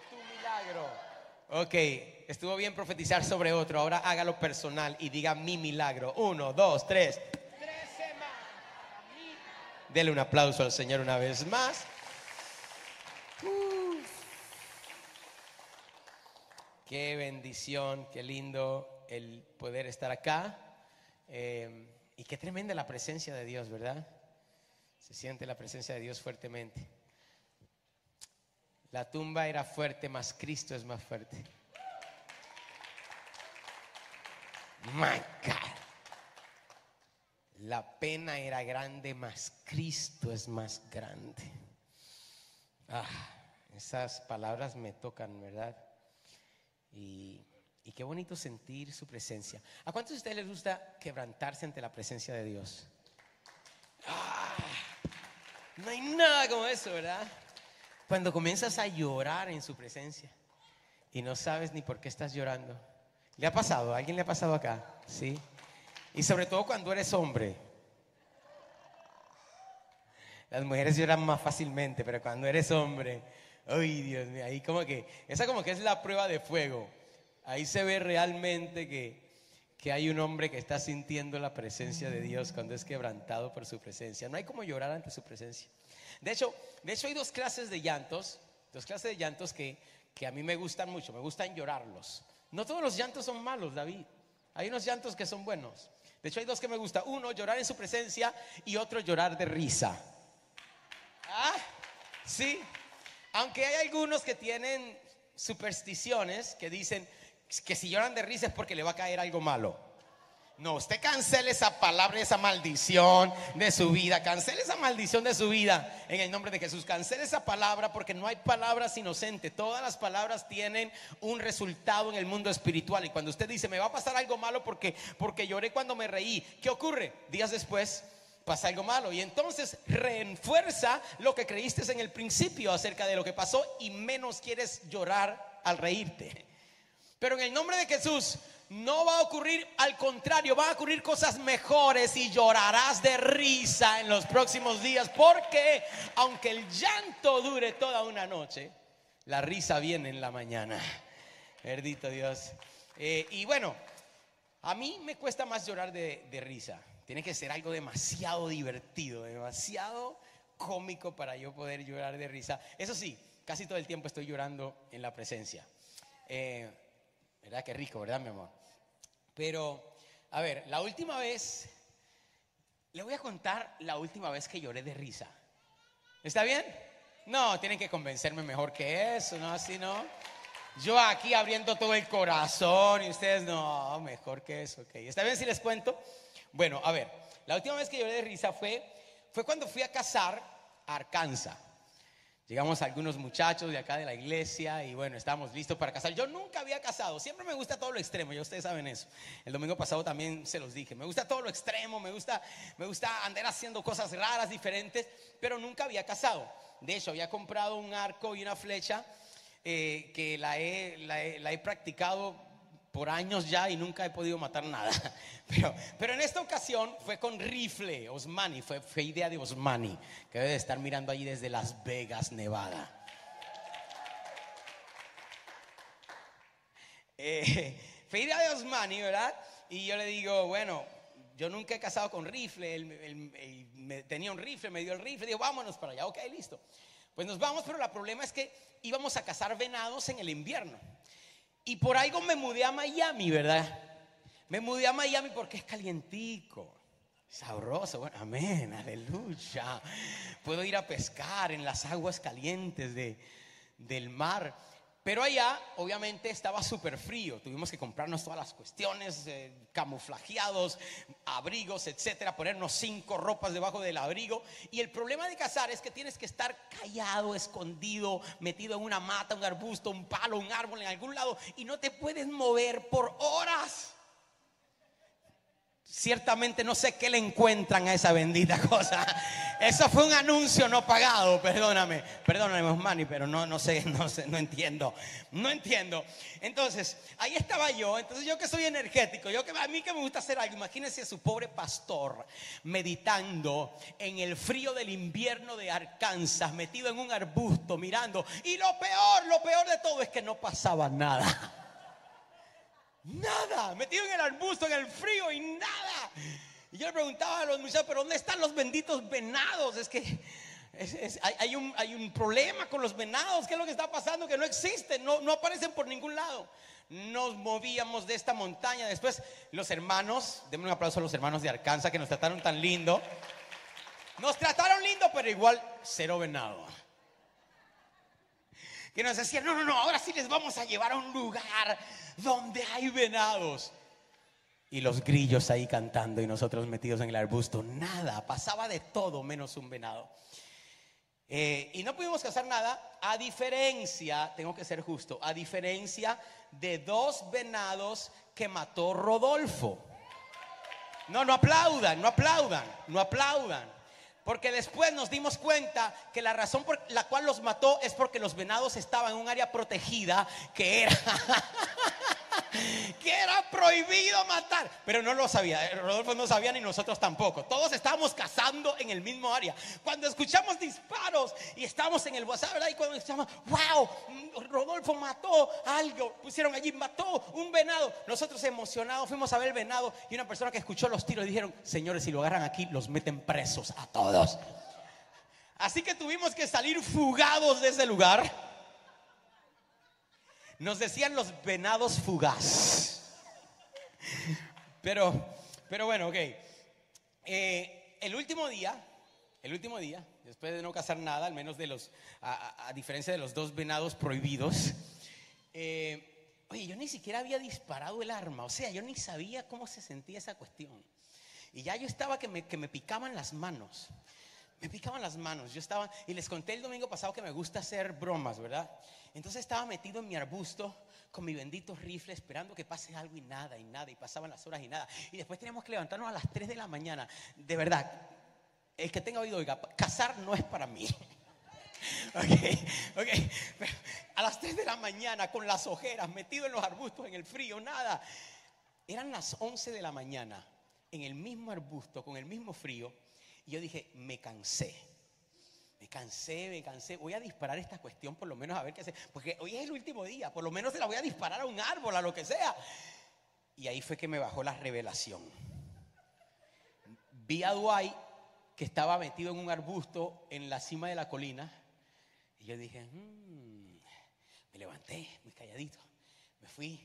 tu milagro. Ok, estuvo bien profetizar sobre otro. Ahora hágalo personal y diga mi milagro. Uno, dos, tres. Tres semanas. Dele un aplauso al Señor una vez más. Uf. Qué bendición, qué lindo el poder estar acá. Eh, y qué tremenda la presencia de Dios, ¿verdad? Se siente la presencia de Dios fuertemente. La tumba era fuerte, más Cristo es más fuerte. My God. La pena era grande, más Cristo es más grande. Ah, esas palabras me tocan, ¿verdad? Y, y qué bonito sentir su presencia. ¿A cuántos de ustedes les gusta quebrantarse ante la presencia de Dios? Ah, no hay nada como eso, ¿verdad? Cuando comienzas a llorar en su presencia y no sabes ni por qué estás llorando. ¿Le ha pasado? ¿A alguien le ha pasado acá? Sí. Y sobre todo cuando eres hombre. Las mujeres lloran más fácilmente, pero cuando eres hombre, ay Dios mío, ahí como que, esa como que es la prueba de fuego. Ahí se ve realmente que, que hay un hombre que está sintiendo la presencia de Dios cuando es quebrantado por su presencia. No hay como llorar ante su presencia. De hecho, de hecho hay dos clases de llantos, dos clases de llantos que, que a mí me gustan mucho, me gustan llorarlos. No todos los llantos son malos, David. Hay unos llantos que son buenos. De hecho, hay dos que me gustan. Uno, llorar en su presencia y otro, llorar de risa. Ah, sí. Aunque hay algunos que tienen supersticiones que dicen que si lloran de risa es porque le va a caer algo malo. No, usted cancele esa palabra, esa maldición de su vida. Cancele esa maldición de su vida en el nombre de Jesús. Cancele esa palabra porque no hay palabras inocentes. Todas las palabras tienen un resultado en el mundo espiritual. Y cuando usted dice, me va a pasar algo malo porque, porque lloré cuando me reí, ¿qué ocurre? Días después pasa algo malo. Y entonces reenfuerza lo que creíste en el principio acerca de lo que pasó y menos quieres llorar al reírte. Pero en el nombre de Jesús no va a ocurrir, al contrario, van a ocurrir cosas mejores y llorarás de risa en los próximos días, porque aunque el llanto dure toda una noche, la risa viene en la mañana. Bendito Dios. Eh, y bueno, a mí me cuesta más llorar de, de risa. Tiene que ser algo demasiado divertido, demasiado cómico para yo poder llorar de risa. Eso sí, casi todo el tiempo estoy llorando en la presencia. Eh, ¿Verdad? Qué rico, ¿verdad, mi amor? Pero, a ver, la última vez, le voy a contar la última vez que lloré de risa. ¿Está bien? No, tienen que convencerme mejor que eso, ¿no? Así no. Yo aquí abriendo todo el corazón y ustedes no, mejor que eso, ok. ¿Está bien si les cuento? Bueno, a ver, la última vez que lloré de risa fue, fue cuando fui a casar a Arkansas. Llegamos algunos muchachos de acá de la iglesia y bueno, estábamos listos para casar. Yo nunca había casado, siempre me gusta todo lo extremo, ya ustedes saben eso. El domingo pasado también se los dije, me gusta todo lo extremo, me gusta, me gusta andar haciendo cosas raras, diferentes, pero nunca había casado. De hecho, había comprado un arco y una flecha eh, que la he, la he practicado por años ya y nunca he podido matar nada. Pero, pero en esta ocasión fue con rifle, Osmani, fue, fue idea de Osmani, que debe de estar mirando allí desde Las Vegas, Nevada. Eh, fue idea de Osmani, ¿verdad? Y yo le digo, bueno, yo nunca he casado con rifle, él, me- tenía un rifle, me dio el rifle, digo, vámonos para allá, ok, listo. Pues nos vamos, pero la problema es que íbamos a cazar venados en el invierno. Y por algo me mudé a Miami, ¿verdad? Me mudé a Miami porque es calientico, sabroso, bueno, amén, aleluya. Puedo ir a pescar en las aguas calientes de, del mar. Pero allá, obviamente, estaba súper frío. Tuvimos que comprarnos todas las cuestiones, eh, camuflajeados, abrigos, etcétera, ponernos cinco ropas debajo del abrigo. Y el problema de cazar es que tienes que estar callado, escondido, metido en una mata, un arbusto, un palo, un árbol en algún lado, y no te puedes mover por horas. Ciertamente no sé qué le encuentran a esa bendita cosa. Eso fue un anuncio no pagado, perdóname. Perdóname, Osmani, pero no, no sé, no sé, no entiendo. No entiendo. Entonces, ahí estaba yo. Entonces, yo que soy energético, yo que a mí que me gusta hacer algo, imagínense a su pobre pastor meditando en el frío del invierno de Arkansas, metido en un arbusto, mirando. Y lo peor, lo peor de todo es que no pasaba nada. Nada, metido en el arbusto, en el frío y nada. Y yo le preguntaba a los muchachos, pero ¿dónde están los benditos venados? Es que hay, un, hay, un, problema con los venados. ¿Qué es lo que está pasando? Que no existen, no, no aparecen por ningún lado. Nos movíamos de esta montaña. Después los hermanos, denme un aplauso a los hermanos de Arkansas que nos trataron tan lindo. Nos trataron lindo, pero igual cero venado que nos decían, no, no, no, ahora sí les vamos a llevar a un lugar donde hay venados. Y los grillos ahí cantando y nosotros metidos en el arbusto. Nada, pasaba de todo menos un venado. Eh, y no pudimos hacer nada, a diferencia, tengo que ser justo, a diferencia de dos venados que mató Rodolfo. No, no aplaudan, no aplaudan, no aplaudan. Porque después nos dimos cuenta que la razón por la cual los mató es porque los venados estaban en un área protegida que era que era prohibido matar. Pero no lo sabía, eh, Rodolfo no sabía ni nosotros tampoco. Todos estábamos cazando en el mismo área. Cuando escuchamos disparos y estamos en el WhatsApp, ¿verdad? Y cuando escuchamos, wow, Rodolfo mató algo, pusieron allí, mató un venado. Nosotros emocionados fuimos a ver el venado y una persona que escuchó los tiros dijeron, señores, si lo agarran aquí, los meten presos a todos. Así que tuvimos que salir fugados de ese lugar nos decían los venados fugaz. Pero, pero bueno, ok. Eh, el último día, el último día, después de no cazar nada, al menos de los, a, diferencia de los dos venados prohibidos, eh, oye, yo ni siquiera había disparado el arma, o sea, yo ni sabía cómo se sentía esa cuestión. Y ya yo estaba que me, que me picaban las manos. Me picaban las manos. Yo estaba, y les conté el domingo pasado que me gusta hacer bromas, ¿verdad? Entonces estaba metido en mi arbusto con mi bendito rifle esperando que pase algo y nada, y nada, y pasaban las horas y nada. Y después teníamos que levantarnos a las 3 de la mañana. De verdad, el que tenga oído, oiga, cazar no es para mí. ok, ok. a las 3 de la mañana con las ojeras, metido en los arbustos, en el frío, nada. Eran las 11 de la mañana, en el mismo arbusto, con el mismo frío. Y yo dije, me cansé cansé, me cansé. Voy a disparar esta cuestión por lo menos a ver qué hace. Porque hoy es el último día. Por lo menos se la voy a disparar a un árbol, a lo que sea. Y ahí fue que me bajó la revelación. Vi a Dwight que estaba metido en un arbusto en la cima de la colina. Y yo dije, mm". me levanté muy calladito. Me fui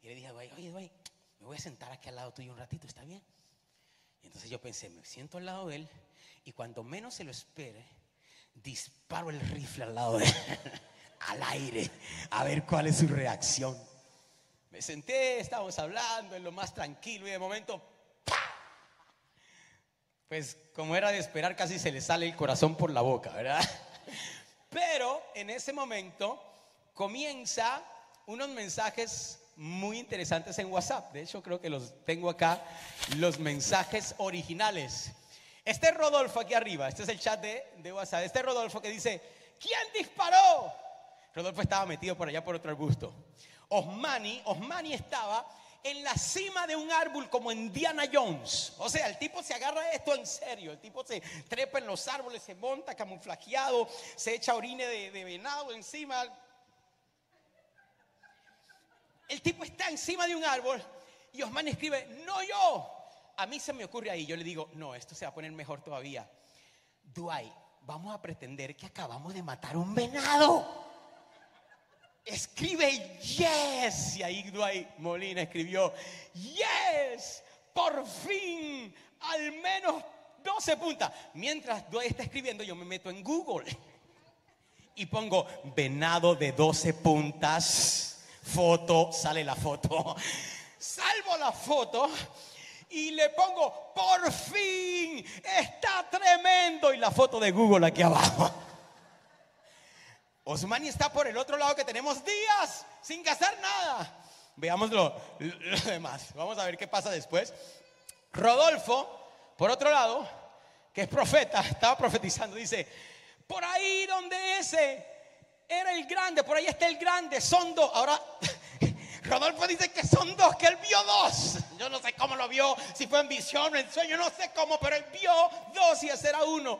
y le dije a Dwight, oye Dwight, me voy a sentar aquí al lado tuyo un ratito, ¿está bien? Y entonces yo pensé, me siento al lado de él y cuando menos se lo espere, disparo el rifle al lado de al aire, a ver cuál es su reacción. Me senté, estábamos hablando en lo más tranquilo y de momento, pues como era de esperar, casi se le sale el corazón por la boca, ¿verdad? Pero en ese momento comienza unos mensajes muy interesantes en WhatsApp. De hecho, creo que los tengo acá, los mensajes originales. Este Rodolfo aquí arriba, este es el chat de, WhatsApp, este Rodolfo que dice, ¿quién disparó? Rodolfo estaba metido por allá por otro arbusto. Osmani, Osmani estaba en la cima de un árbol como en Diana Jones. O sea, el tipo se agarra esto en serio. El tipo se trepa en los árboles, se monta camuflajeado, se echa orine de, venado encima. El tipo está encima de un árbol y Osmani escribe, no yo, a mí se me ocurre ahí, yo le digo, no, esto se va a poner mejor todavía. Dwight, vamos a pretender que acabamos de matar un venado. Escribe yes. Y ahí Dwight Molina escribió, yes, por fin, al menos 12 puntas. Mientras Dwight está escribiendo, yo me meto en Google y pongo venado de 12 puntas, foto, sale la foto. Salvo la foto y le pongo, por fin, está tremendo. Y la foto de Google aquí abajo. Osmani está por el otro lado que tenemos días sin gastar nada. Veamos lo, demás. Vamos a ver qué pasa después. Rodolfo, por otro lado, que es profeta, estaba profetizando, dice, por ahí donde ese era el grande, por ahí está el grande, son dos. Ahora, Rodolfo dice que son dos, que él vio dos. Yo no sé cómo lo vio, si fue en visión o en sueño, no sé cómo, pero él vio dos y ese era uno.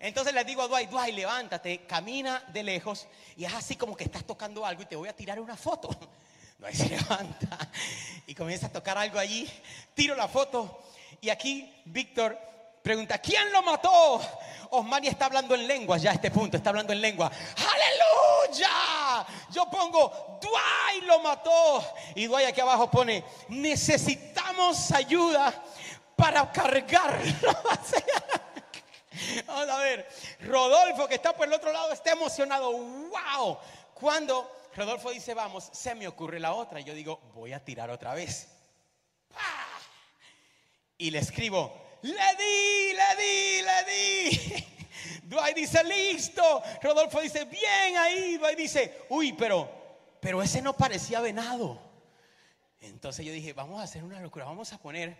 Entonces le digo a Dwight, Dwight, levántate, camina de lejos y es así como que estás tocando algo y te voy a tirar una foto. Dwight se levanta y comienza a tocar algo allí, tiro la foto y aquí Víctor pregunta, ¿quién lo mató? Osmani está hablando en lenguas ya a este punto, está hablando en lengua. ¡Aleluya! Yo pongo, Dwight lo mató. Y Dwight aquí abajo pone, necesitamos ayuda para cargarlo. Vamos a ver, Rodolfo que está por el otro lado está emocionado. ¡Wow! Cuando Rodolfo dice vamos, se me ocurre la otra. Yo digo, voy a tirar otra vez. Y le escribo, le di, le di, le di. Dwight dice, listo. Rodolfo dice, bien ahí. Dwight dice, uy, pero, pero ese no parecía venado. Entonces yo dije, vamos a hacer una locura, vamos a poner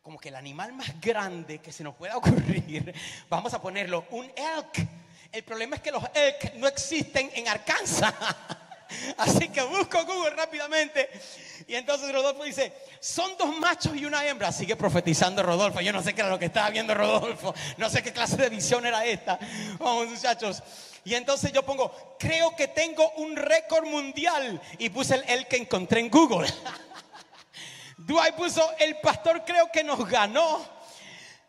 como que el animal más grande que se nos pueda ocurrir, vamos a ponerlo, un elk. El problema es que los elk no existen en Arkansas. Así que busco Google rápidamente. Y entonces Rodolfo dice, son dos machos y una hembra. Sigue profetizando Rodolfo. Yo no sé qué era lo que estaba viendo Rodolfo. No sé qué clase de visión era esta. Vamos muchachos. Y entonces yo pongo, creo que tengo un récord mundial. Y puse el, que encontré en Google. Dwight puso, el pastor creo que nos ganó.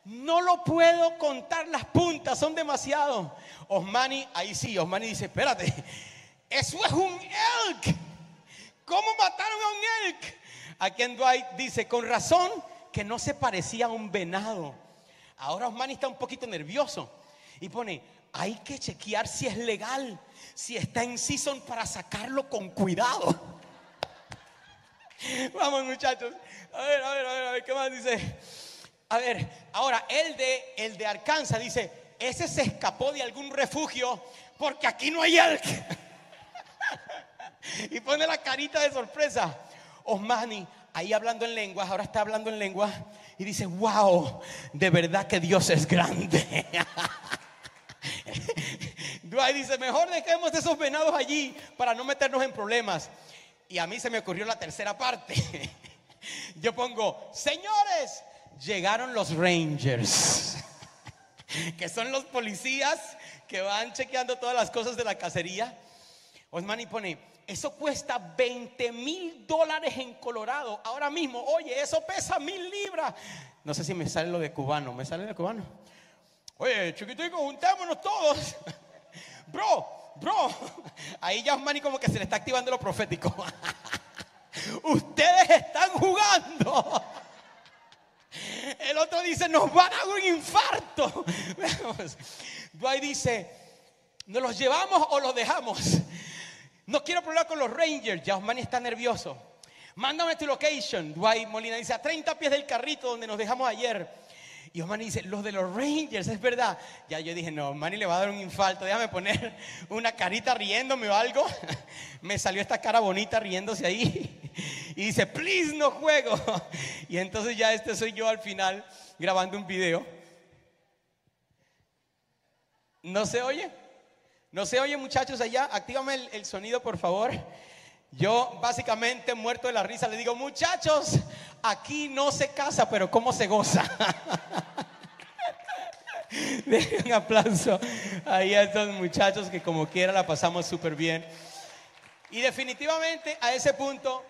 No lo puedo contar las puntas, son demasiado. Osmani, ahí sí, Osmani dice, espérate, eso es un elk. ¿Cómo mataron a un elk? Aquí en Dwight dice, con razón que no se parecía a un venado. Ahora Osmani está un poquito nervioso y pone, hay que chequear si es legal, si está en season para sacarlo con cuidado. Vamos muchachos, a ver, a ver, a ver, a ver, ¿qué más dice? A ver, ahora el de, el de Arkansas dice, ese se escapó de algún refugio porque aquí no hay elk. y pone la carita de sorpresa. Osmani, ahí hablando en lenguas, ahora está hablando en lenguas y dice, wow, de verdad que Dios es grande. Dwight dice, mejor dejemos esos venados allí para no meternos en problemas. Y a mí se me ocurrió la tercera parte. Yo pongo, señores, llegaron los Rangers, que son los policías que van chequeando todas las cosas de la cacería. Osmani pone, eso cuesta 20 mil dólares en Colorado. Ahora mismo, oye, eso pesa mil libras. No sé si me sale lo de cubano. ¿Me sale de cubano? Oye, chiquitico, juntémonos todos. Bro, bro. Ahí ya Osmani como que se le está activando lo profético. Ustedes están jugando. El otro dice, nos van a dar un infarto. Dwight dice, ¿nos los llevamos o los dejamos? No quiero problemas con los Rangers. Ya Osmani está nervioso. Mándame tu location. Dwight Molina dice, a 30 pies del carrito donde nos dejamos ayer. Y Osmani dice, los de los Rangers, es verdad. Ya yo dije, no, Osmani le va a dar un infarto. Déjame poner una carita riéndome o algo. Me salió esta cara bonita riéndose ahí. Y dice, please no juego. Y entonces ya este soy yo al final grabando un video. ¿No se oye? ¿No se oye muchachos allá? Actívame el, el sonido por favor. Yo básicamente muerto de la risa le digo, muchachos, aquí no se casa, pero ¿cómo se goza? un aplauso ahí a estos muchachos que como quiera la pasamos súper bien. Y definitivamente a ese punto,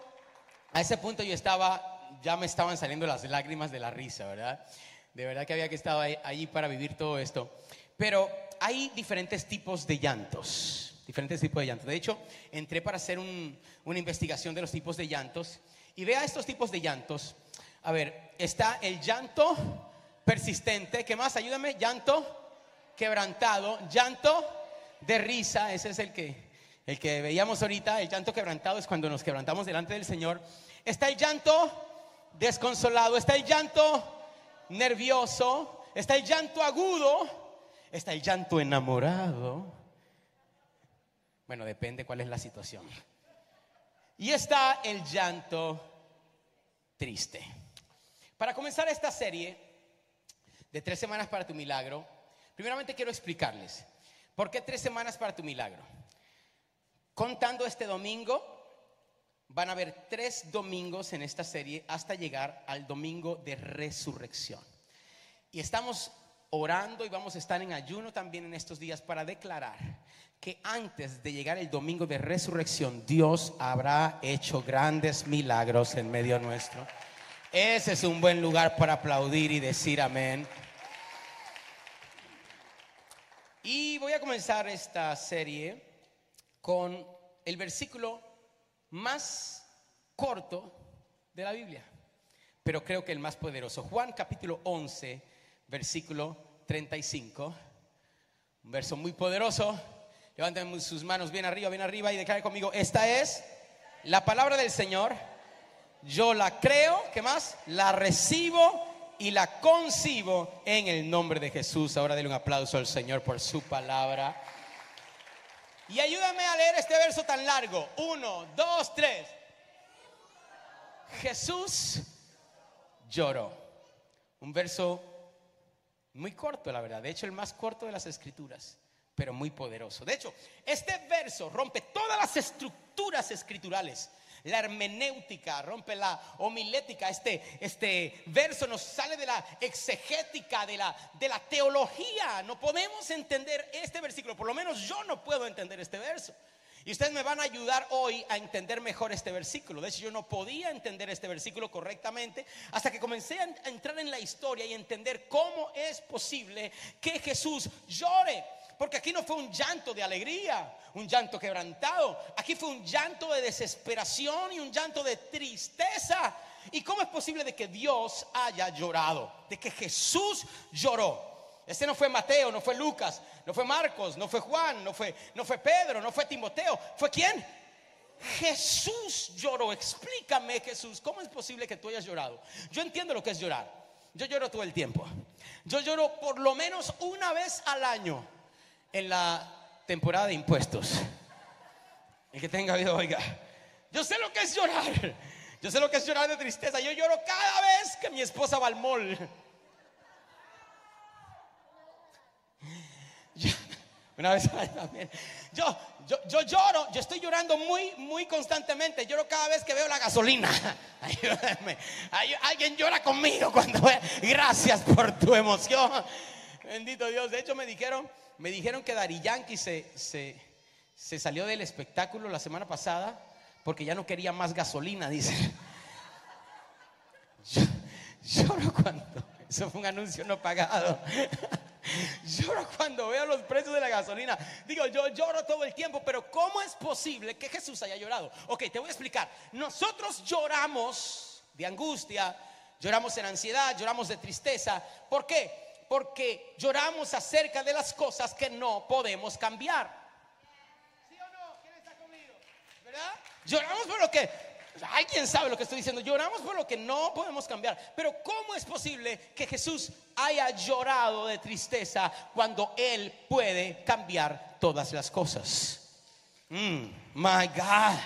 a ese punto yo estaba, ya me estaban saliendo las lágrimas de la risa, ¿verdad? De verdad que había que estar ahí, para vivir todo esto. Pero hay diferentes tipos de llantos diferentes tipos de llantos. De hecho, entré para hacer una investigación de los tipos de llantos y vea estos tipos de llantos. A ver, está el llanto persistente, ¿qué más? Ayúdame, llanto quebrantado, llanto de risa, ese es el que el que veíamos ahorita, el llanto quebrantado es cuando nos quebrantamos delante del Señor. Está el llanto desconsolado, está el llanto nervioso, está el llanto agudo, está el llanto enamorado, bueno, depende cuál es la situación. Y está el llanto triste. Para comenzar esta serie de tres semanas para tu milagro, primeramente quiero explicarles por qué tres semanas para tu milagro. Contando este domingo, van a haber tres domingos en esta serie hasta llegar al domingo de resurrección. Y estamos orando y vamos a estar en ayuno también en estos días para declarar que antes de llegar el domingo de resurrección, Dios habrá hecho grandes milagros en medio nuestro. Ese es un buen lugar para aplaudir y decir amén. Y voy a comenzar esta serie con el versículo más corto de la Biblia, pero creo que el más poderoso. Juan capítulo 11, versículo 35. Un verso muy poderoso. Levanten sus manos bien arriba, bien arriba y declaren conmigo, esta es la palabra del Señor yo la creo, ¿qué más? La recibo y la concibo en el nombre de Jesús. Ahora denle un aplauso al Señor por su palabra. Y ayúdame a leer este verso tan largo. Uno, dos, tres. Jesús lloró. Un verso muy corto, la verdad. De hecho, el más corto de las escrituras, pero muy poderoso. De hecho, este verso rompe todas las estructuras escriturales la hermenéutica, rompe la homilética. Este, este verso nos sale de la exegética, de la, de la teología. No podemos entender este versículo, por lo menos yo no puedo entender este verso. Y ustedes me van a ayudar hoy a entender mejor este versículo. De hecho, yo no podía entender este versículo correctamente hasta que comencé a entrar en la historia y entender cómo es posible que Jesús llore. Porque aquí no fue un llanto de alegría, un llanto quebrantado. Aquí fue un llanto de desesperación y un llanto de tristeza. ¿Y cómo es posible de que Dios haya llorado? De que Jesús lloró. Este no fue Mateo, no fue Lucas, no fue Marcos, no fue Juan, no fue, no fue Pedro, no fue Timoteo. ¿Fue quién? Jesús lloró. Explícame, Jesús, ¿cómo es posible que tú hayas llorado? Yo entiendo lo que es llorar. Yo lloro todo el tiempo. Yo lloro por lo menos una vez al año en la temporada de impuestos. El que tenga vida, oiga. Yo sé lo que es llorar. Yo sé lo que es llorar de tristeza. Yo lloro cada vez que mi esposa va al mall. Una vez también. Yo, yo, yo, lloro, yo estoy llorando muy, muy constantemente. Lloro cada vez que veo la gasolina. Ayúdame. alguien llora conmigo cuando ve. Gracias por tu emoción. Bendito Dios. De hecho, me dijeron me dijeron que Dari Yankee se, se, salió del espectáculo la semana pasada porque ya no quería más gasolina, dice. lloro cuando, eso fue un anuncio no pagado. Lloro cuando veo los precios de la gasolina. Digo, yo lloro todo el tiempo, pero ¿cómo es posible que Jesús haya llorado? Ok, te voy a explicar. Nosotros lloramos de angustia, lloramos en ansiedad, lloramos de tristeza. ¿Por qué? porque lloramos acerca de las cosas que no podemos cambiar. ¿Sí o no? ¿Quién está conmigo? ¿Verdad? Lloramos por lo que alguien sabe lo que estoy diciendo. Lloramos por lo que no podemos cambiar. Pero ¿cómo es posible que Jesús haya llorado de tristeza cuando Él puede cambiar todas las cosas? Mm, my God.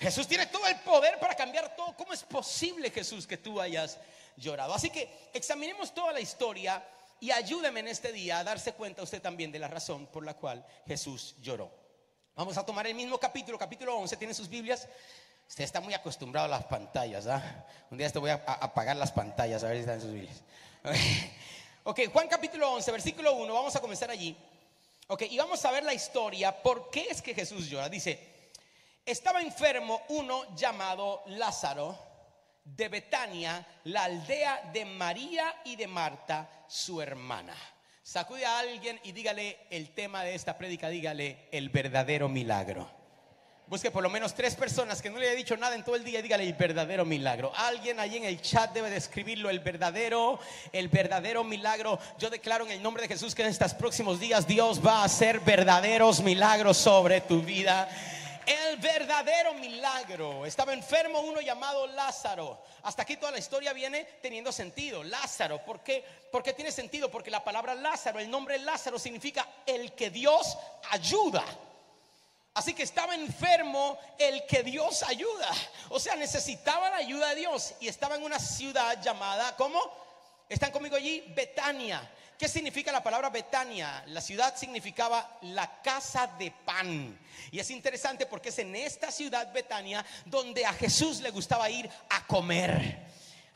Jesús tiene todo el poder para cambiar todo. ¿Cómo es posible, Jesús, que tú hayas llorado? Así que examinemos toda la historia y ayúdeme en este día a darse cuenta usted también de la razón por la cual Jesús lloró. Vamos a tomar el mismo capítulo, capítulo 11, ¿tiene sus Biblias? Usted está muy acostumbrado a las pantallas, ¿ah? Un día te voy a apagar las pantallas a ver si están sus Biblias. ok, Juan capítulo 11, versículo 1, vamos a comenzar allí. Ok, y vamos a ver la historia, ¿por qué es que Jesús llora? Dice, estaba enfermo uno llamado Lázaro de Betania, la aldea de María y de Marta, su hermana. Sacude a alguien y dígale el tema de esta prédica, dígale el verdadero milagro. Busque por lo menos tres personas que no le haya dicho nada en todo el día y dígale el verdadero milagro. Alguien allí en el chat debe describirlo, el verdadero, el verdadero milagro. Yo declaro en el nombre de Jesús que en estos próximos días Dios va a hacer verdaderos milagros sobre tu vida el verdadero milagro. Estaba enfermo uno llamado Lázaro. Hasta aquí toda la historia viene teniendo sentido. Lázaro, ¿por qué? ¿Por qué tiene sentido? Porque la palabra Lázaro, el nombre Lázaro significa el que Dios ayuda. Así que estaba enfermo el que Dios ayuda. O sea, necesitaba la ayuda de Dios y estaba en una ciudad llamada, ¿cómo? ¿Están conmigo allí? Betania. ¿Qué significa la palabra Betania? La ciudad significaba la casa de pan. Y es interesante porque es en esta ciudad Betania donde a Jesús le gustaba ir a comer.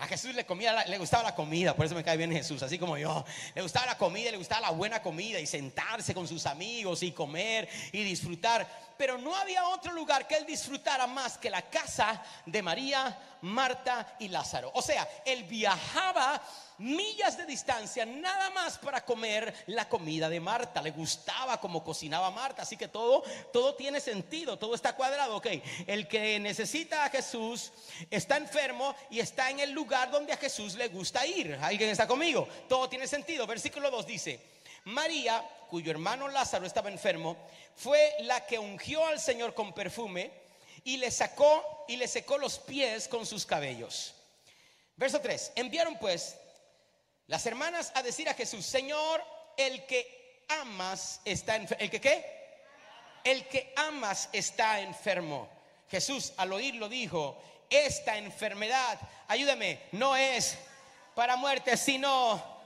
A Jesús le, comía, le gustaba la comida, por eso me cae bien Jesús, así como yo. Le gustaba la comida, le gustaba la buena comida y sentarse con sus amigos y comer y disfrutar. Pero no había otro lugar que él disfrutara más que la casa de María, Marta y Lázaro. O sea, él viajaba millas de distancia nada más para comer la comida de Marta. Le gustaba como cocinaba Marta, así que todo todo tiene sentido, todo está cuadrado, ok. El que necesita a Jesús está enfermo y está en el lugar donde a Jesús le gusta ir. ¿Alguien está conmigo? Todo tiene sentido. Versículo 2 dice, María, cuyo hermano Lázaro estaba enfermo, fue la que ungió al Señor con perfume y le sacó y le secó los pies con sus cabellos. Verso 3. Enviaron pues las hermanas a decir a Jesús, Señor, el que amas está enfermo. ¿El que qué? El que amas está enfermo. Jesús al oírlo dijo, esta enfermedad, ayúdame, no es para muerte, sino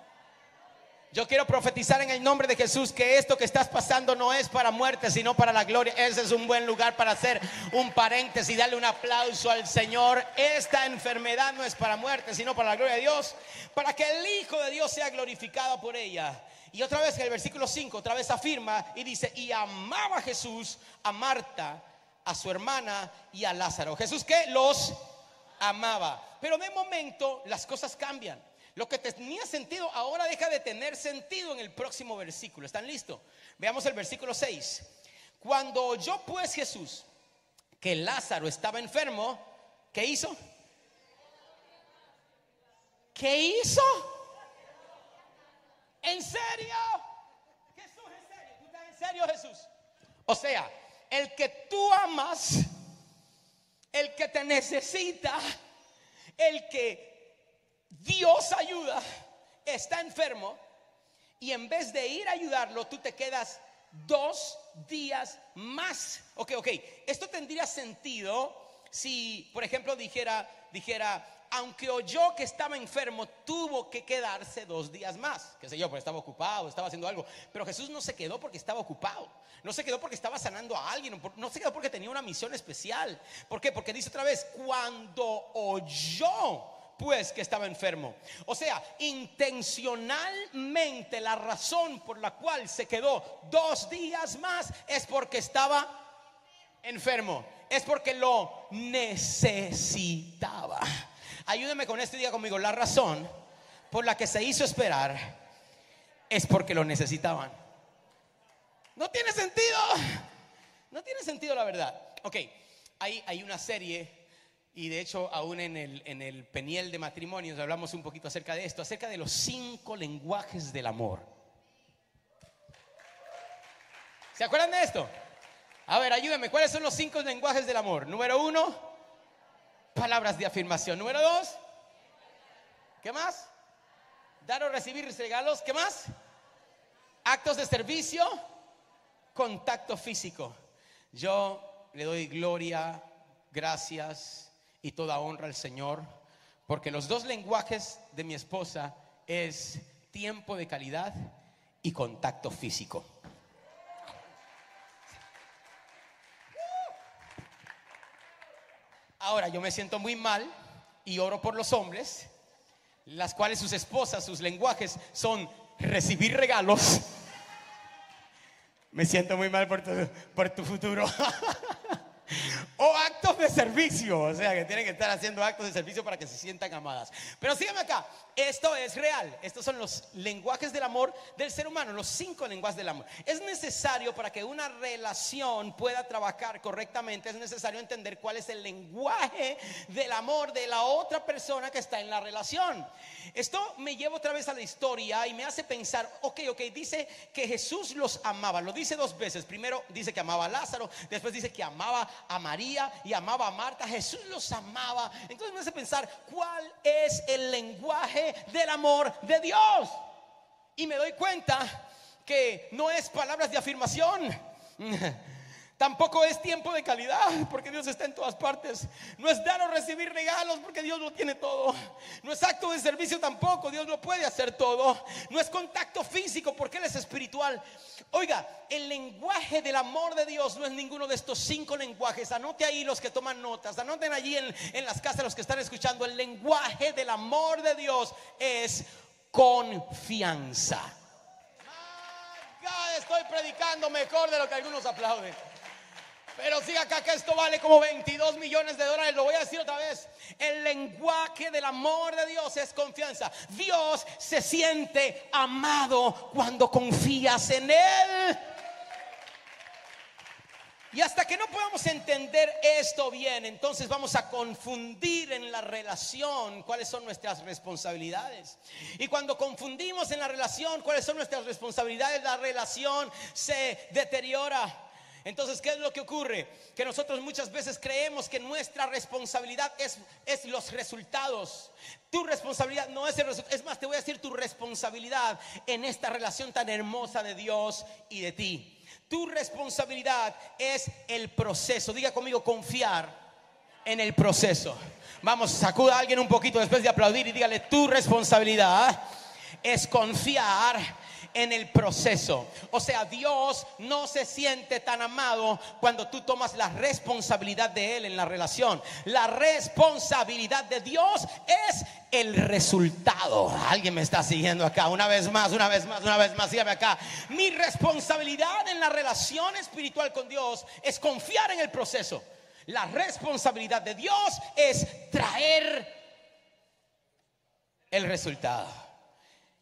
yo quiero profetizar en el nombre de Jesús que esto que estás pasando no es para muerte, sino para la gloria. Ese es un buen lugar para hacer un paréntesis y darle un aplauso al Señor. Esta enfermedad no es para muerte, sino para la gloria de Dios, para que el Hijo de Dios sea glorificado por ella. Y otra vez en el versículo 5, otra vez afirma y dice, y amaba Jesús a Marta, a su hermana y a Lázaro. Jesús que los amaba. Pero de momento las cosas cambian. Lo que tenía sentido ahora deja de tener sentido en el próximo versículo. ¿Están listos? Veamos el versículo 6. Cuando oyó pues Jesús que Lázaro estaba enfermo, ¿qué hizo? ¿Qué hizo? ¿En serio? Jesús, ¿en serio? ¿Tú estás en serio, Jesús? O sea, el que tú amas, el que te necesita, el que Dios ayuda, está enfermo y en vez de ir a ayudarlo, tú te quedas dos días más. Ok, ok, esto tendría sentido si, por ejemplo, dijera, dijera, aunque oyó que estaba enfermo, tuvo que quedarse dos días más. Qué sé yo, porque estaba ocupado, estaba haciendo algo. Pero Jesús no se quedó porque estaba ocupado. No se quedó porque estaba sanando a alguien. No se quedó porque tenía una misión especial. ¿Por qué? Porque dice otra vez, cuando oyó pues que estaba enfermo. O sea, intencionalmente la razón por la cual se quedó dos días más es porque estaba enfermo. Es porque lo necesitaba. Ayúdeme con este día conmigo. La razón por la que se hizo esperar es porque lo necesitaban. No tiene sentido. No tiene sentido la verdad. Ok, hay, hay una serie y de hecho, aún en el, en el peniel de matrimonios hablamos un poquito acerca de esto, acerca de los cinco lenguajes del amor. ¿Se acuerdan de esto? A ver, ayúdenme, ¿cuáles son los cinco lenguajes del amor? Número uno, palabras de afirmación. Número dos, ¿qué más? Dar o recibir regalos. ¿Qué más? Actos de servicio, contacto físico. Yo le doy gloria, gracias y toda honra al Señor, porque los dos lenguajes de mi esposa es tiempo de calidad y contacto físico. Ahora yo me siento muy mal y oro por los hombres, las cuales sus esposas, sus lenguajes son recibir regalos. Me siento muy mal por tu, por tu futuro. o actos de servicio, o sea que tienen que estar haciendo actos de servicio para que se sientan amadas. Pero síganme acá, esto es real, estos son los lenguajes del amor del ser humano, los cinco lenguajes del amor. Es necesario para que una relación pueda trabajar correctamente, es necesario entender cuál es el lenguaje del amor de la otra persona que está en la relación. Esto me lleva otra vez a la historia y me hace pensar, ok, ok, dice que Jesús los amaba, lo dice dos veces, primero dice que amaba a Lázaro, después dice que amaba a María y amaba a Marta, Jesús los amaba. Entonces me hace pensar, ¿cuál es el lenguaje del amor de Dios? Y me doy cuenta que no es palabras de afirmación. Tampoco es tiempo de calidad, porque Dios está en todas partes. No es dar o recibir regalos, porque Dios lo tiene todo. No es acto de servicio tampoco, Dios lo puede hacer todo. No es contacto físico, porque Él es espiritual. Oiga, el lenguaje del amor de Dios no es ninguno de estos cinco lenguajes. Anote ahí los que toman notas, anoten allí en, en las casas los que están escuchando. El lenguaje del amor de Dios es confianza. estoy predicando mejor de lo que algunos aplauden. Pero siga acá que esto vale como 22 millones de dólares. Lo voy a decir otra vez. El lenguaje del amor de Dios es confianza. Dios se siente amado cuando confías en Él. Y hasta que no podamos entender esto bien, entonces vamos a confundir en la relación cuáles son nuestras responsabilidades. Y cuando confundimos en la relación cuáles son nuestras responsabilidades, la relación se deteriora. Entonces, ¿qué es lo que ocurre? Que nosotros muchas veces creemos que nuestra responsabilidad es, es los resultados. Tu responsabilidad no es el resultado. Es más, te voy a decir tu responsabilidad en esta relación tan hermosa de Dios y de ti. Tu responsabilidad es el proceso. Diga conmigo, confiar en el proceso. Vamos, sacuda a alguien un poquito después de aplaudir y dígale, tu responsabilidad es confiar en el proceso. O sea, Dios no se siente tan amado cuando tú tomas la responsabilidad de Él en la relación. La responsabilidad de Dios es el resultado. Alguien me está siguiendo acá. Una vez más, una vez más, una vez más. Sígame acá. Mi responsabilidad en la relación espiritual con Dios es confiar en el proceso. La responsabilidad de Dios es traer el resultado.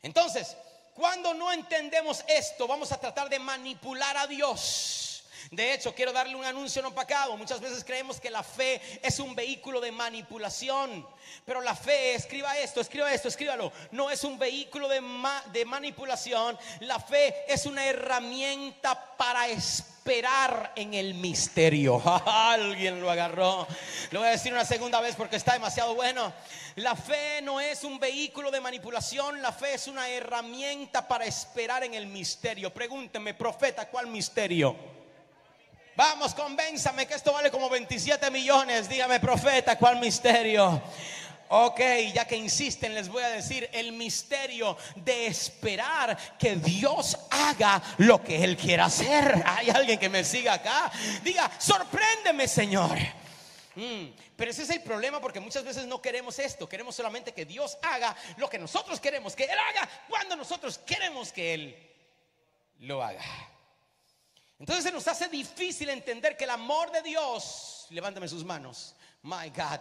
Entonces, cuando no entendemos esto, vamos a tratar de manipular a Dios. De hecho, quiero darle un anuncio no pacado. Muchas veces creemos que la fe es un vehículo de manipulación. Pero la fe, escriba esto, escriba esto, escríbalo. No es un vehículo de, de manipulación. La fe es una herramienta para esperar en el misterio. Alguien lo agarró. Lo voy a decir una segunda vez porque está demasiado bueno. La fe no es un vehículo de manipulación. La fe es una herramienta para esperar en el misterio. Pregúnteme, profeta, ¿cuál misterio? Vamos, convénzame que esto vale como 27 millones. Dígame, profeta, ¿cuál misterio? Ok, ya que insisten, les voy a decir el misterio de esperar que Dios haga lo que Él quiera hacer. Hay alguien que me siga acá. Diga, sorpréndeme, Señor. Mm, pero ese es el problema porque muchas veces no queremos esto. Queremos solamente que Dios haga lo que nosotros queremos que Él haga cuando nosotros queremos que Él lo haga. Entonces se nos hace difícil entender que el amor de Dios, levántame sus manos, my God,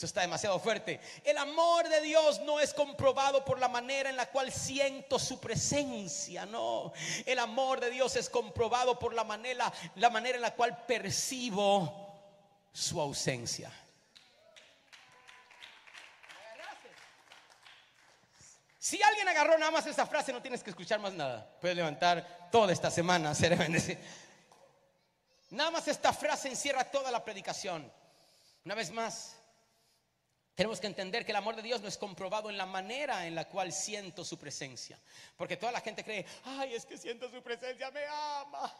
eso está demasiado fuerte. El amor de Dios no es comprobado por la manera en la cual siento su presencia, no. El amor de Dios es comprobado por la manera, la manera en la cual percibo su ausencia. Si alguien agarró nada más esa frase, no tienes que escuchar más nada. Puedes levantar toda esta semana, ser bendecido. Nada más esta frase encierra toda la predicación. Una vez más, tenemos que entender que el amor de Dios no es comprobado en la manera en la cual siento su presencia. Porque toda la gente cree, ay, es que siento su presencia, me ama,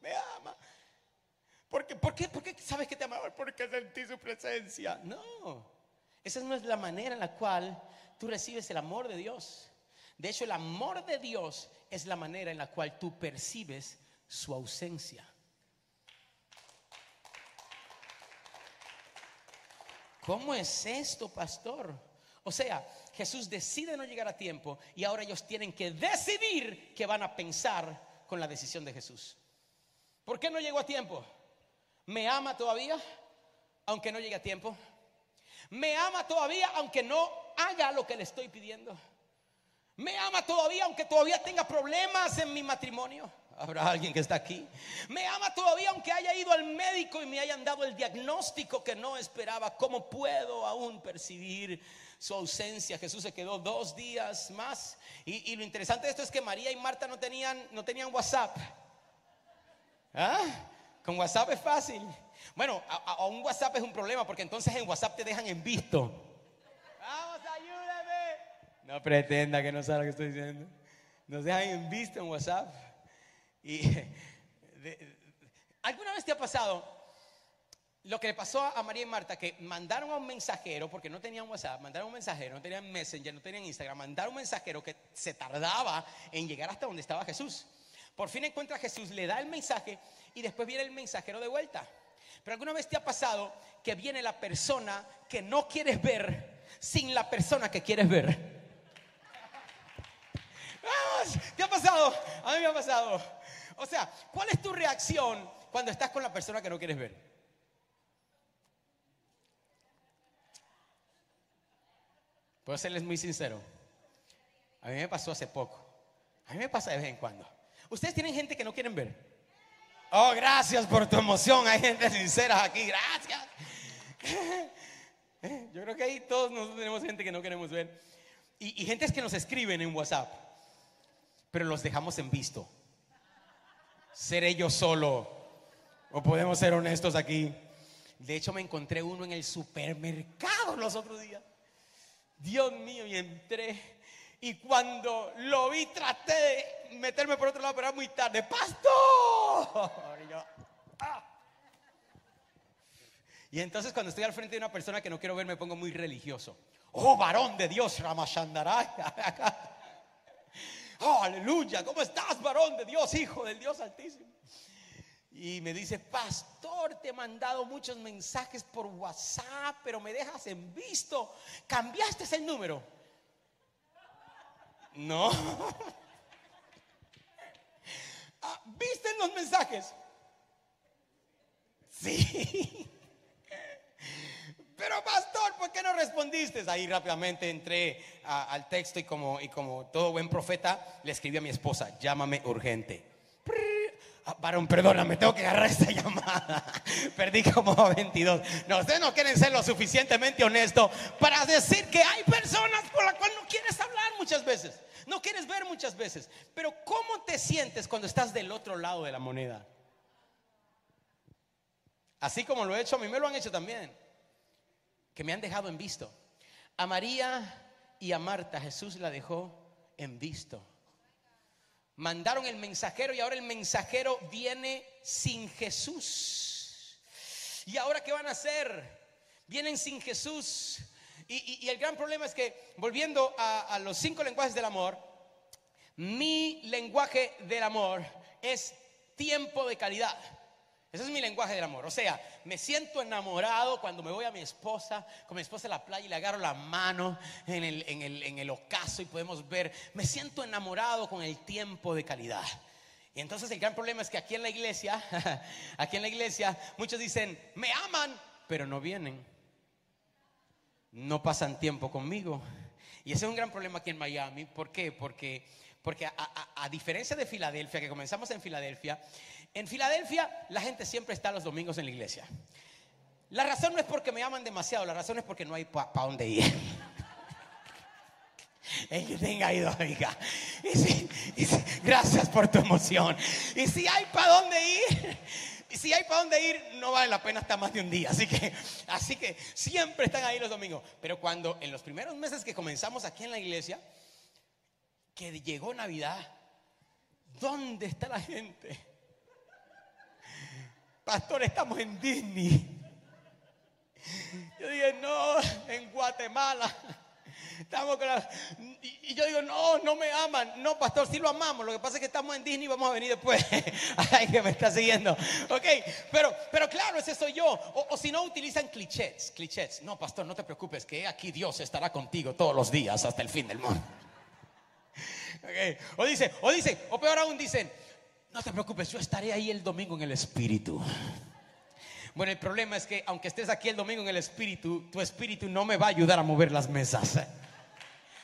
me ama. ¿Por qué? ¿Por qué? ¿Por qué sabes que te amaba? Porque sentí su presencia. No, esa no es la manera en la cual tú recibes el amor de Dios. De hecho, el amor de Dios es la manera en la cual tú percibes su ausencia. ¿Cómo es esto, pastor? O sea, Jesús decide no llegar a tiempo y ahora ellos tienen que decidir qué van a pensar con la decisión de Jesús. ¿Por qué no llegó a tiempo? ¿Me ama todavía? Aunque no llegue a tiempo. ¿Me ama todavía aunque no haga lo que le estoy pidiendo. Me ama todavía aunque todavía tenga problemas en mi matrimonio. Habrá alguien que está aquí. Me ama todavía aunque haya ido al médico y me hayan dado el diagnóstico que no esperaba. ¿Cómo puedo aún percibir su ausencia? Jesús se quedó dos días más. Y, lo interesante de esto es que María y Marta no tenían, no tenían WhatsApp. ¿Ah? Con WhatsApp es fácil. Bueno, a un WhatsApp es un problema porque entonces en WhatsApp te dejan en visto. No pretenda que no sabe lo que estoy diciendo. Nos dejan en vista en WhatsApp. Y ¿Alguna vez te ha pasado lo que le pasó a María y Marta? Que mandaron a un mensajero, porque no tenían WhatsApp, mandaron a un mensajero, no tenían Messenger, no tenían Instagram, mandaron un mensajero que se tardaba en llegar hasta donde estaba Jesús. Por fin encuentra a Jesús, le da el mensaje y después viene el mensajero de vuelta. Pero alguna vez te ha pasado que viene la persona que no quieres ver sin la persona que quieres ver. ¿Te ha pasado? A mí me ha pasado. O sea, ¿cuál es tu reacción cuando estás con la persona que no quieres ver? Puedo serles muy sincero. A mí me pasó hace poco. A mí me pasa de vez en cuando. ¿Ustedes tienen gente que no quieren ver? Oh, gracias por tu emoción. Hay gente sincera aquí. Gracias. Yo creo que ahí todos nosotros tenemos gente que no queremos ver. Y, y gentes que nos escriben en WhatsApp. Pero los dejamos en visto. ¿Seré yo solo? ¿O podemos ser honestos aquí? De hecho, me encontré uno en el supermercado los otros días. Dios mío, y entré. Y cuando lo vi, traté de meterme por otro lado, pero era muy tarde. ¡Pastor! Y, yo, ¡ah! y entonces, cuando estoy al frente de una persona que no quiero ver, me pongo muy religioso. ¡Oh, varón de Dios, Ramashandaray! ¡Oh, aleluya! ¿Cómo estás, varón de Dios, hijo del Dios Altísimo? Y me dice, pastor, te he mandado muchos mensajes por WhatsApp, pero me dejas en visto. ¿Cambiaste el número? No. Ah, ¿Viste los mensajes? Sí. Pero pastor, ¿por qué no respondiste? Ahí rápidamente entré al texto y como, y como todo buen profeta, le escribí a mi esposa, llámame urgente. Ah, varón, perdóname, tengo que agarrar esta llamada. Perdí como 22. No, ustedes no quieren ser lo suficientemente honesto para decir que hay personas por las cuales no quieres hablar muchas veces. No quieres ver muchas veces. Pero ¿cómo te sientes cuando estás del otro lado de la moneda? Así como lo he hecho, a mí me lo han hecho también que me han dejado en visto. A María y a Marta Jesús la dejó en visto. Mandaron el mensajero y ahora el mensajero viene sin Jesús. ¿Y ahora qué van a hacer? Vienen sin Jesús. Y, el gran problema es que, volviendo a los cinco lenguajes del amor, mi lenguaje del amor es tiempo de calidad. Ese es mi lenguaje del amor. O sea, me siento enamorado cuando me voy a mi esposa, con mi esposa en la playa y le agarro la mano en el, en el, en el ocaso y podemos ver. Me siento enamorado con el tiempo de calidad. Y entonces el gran problema es que aquí en la iglesia, aquí en la iglesia, muchos dicen, me aman, pero no vienen. No pasan tiempo conmigo. Y ese es un gran problema aquí en Miami. ¿Por qué? Porque, porque a, a diferencia de Filadelfia, que comenzamos en Filadelfia, en Filadelfia la gente siempre está los domingos en la iglesia. La razón no es porque me aman demasiado, la razón es porque no hay para dónde ir. El que tenga ido, oiga. gracias por tu emoción. Y si hay para dónde ir, y si hay para dónde ir, no vale la pena estar más de un día. Así que, así que siempre están ahí los domingos. Pero cuando en los primeros meses que comenzamos aquí en la iglesia, que llegó Navidad, ¿dónde está la gente? Pastor, estamos en Disney. Yo dije, no, en Guatemala. Estamos con y, yo digo, no, no me aman. No, pastor, sí lo amamos. Lo que pasa es que estamos en Disney y vamos a venir después. Ay, que me está siguiendo. Ok, pero, pero claro, ese soy yo. O, si no, utilizan clichés, clichés. No, pastor, no te preocupes, que aquí Dios estará contigo todos los días hasta el fin del mundo. Okay. O dice, o dice, o peor aún dicen, no te preocupes, yo estaré ahí el domingo en el Espíritu. Bueno, el problema es que aunque estés aquí el domingo en el Espíritu, tu Espíritu no me va a ayudar a mover las mesas.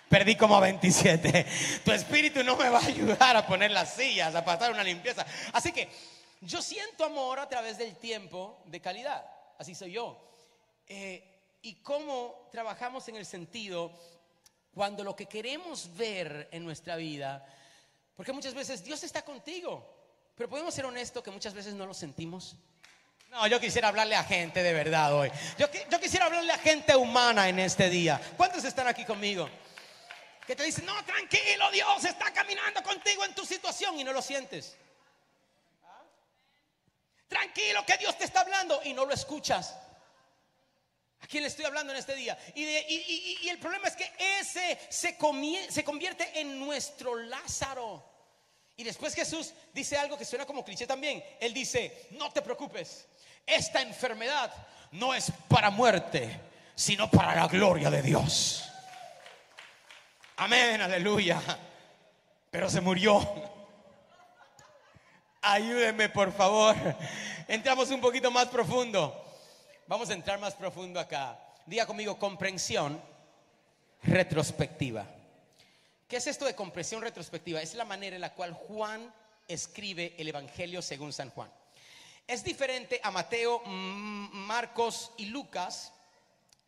Perdí como 27. Tu Espíritu no me va a ayudar a poner las sillas, a pasar una limpieza. Así que yo siento amor a través del tiempo de calidad. Así soy yo. Eh, y cómo trabajamos en el sentido cuando lo que queremos ver en nuestra vida, porque muchas veces Dios está contigo, pero podemos ser honestos que muchas veces no lo sentimos. No, yo quisiera hablarle a gente de verdad hoy. Yo, quisiera hablarle a gente humana en este día. ¿Cuántos están aquí conmigo? Que te dicen, no, tranquilo, Dios está caminando contigo en tu situación y no lo sientes. tranquilo que Dios te está hablando y no lo escuchas. ¿A quién le estoy hablando en este día? Y, el problema es que ese se, se convierte en nuestro Lázaro. Y después Jesús dice algo que suena como cliché también. Él dice, no te preocupes, esta enfermedad no es para muerte, sino para la gloria de Dios. Amén, aleluya. Pero se murió. Ayúdenme, por favor. Entramos un poquito más profundo. Vamos a entrar más profundo acá. Diga conmigo, comprensión retrospectiva. ¿Qué es esto de comprensión retrospectiva? Es la manera en la cual Juan escribe el Evangelio según San Juan. Es diferente a Mateo, Marcos y Lucas,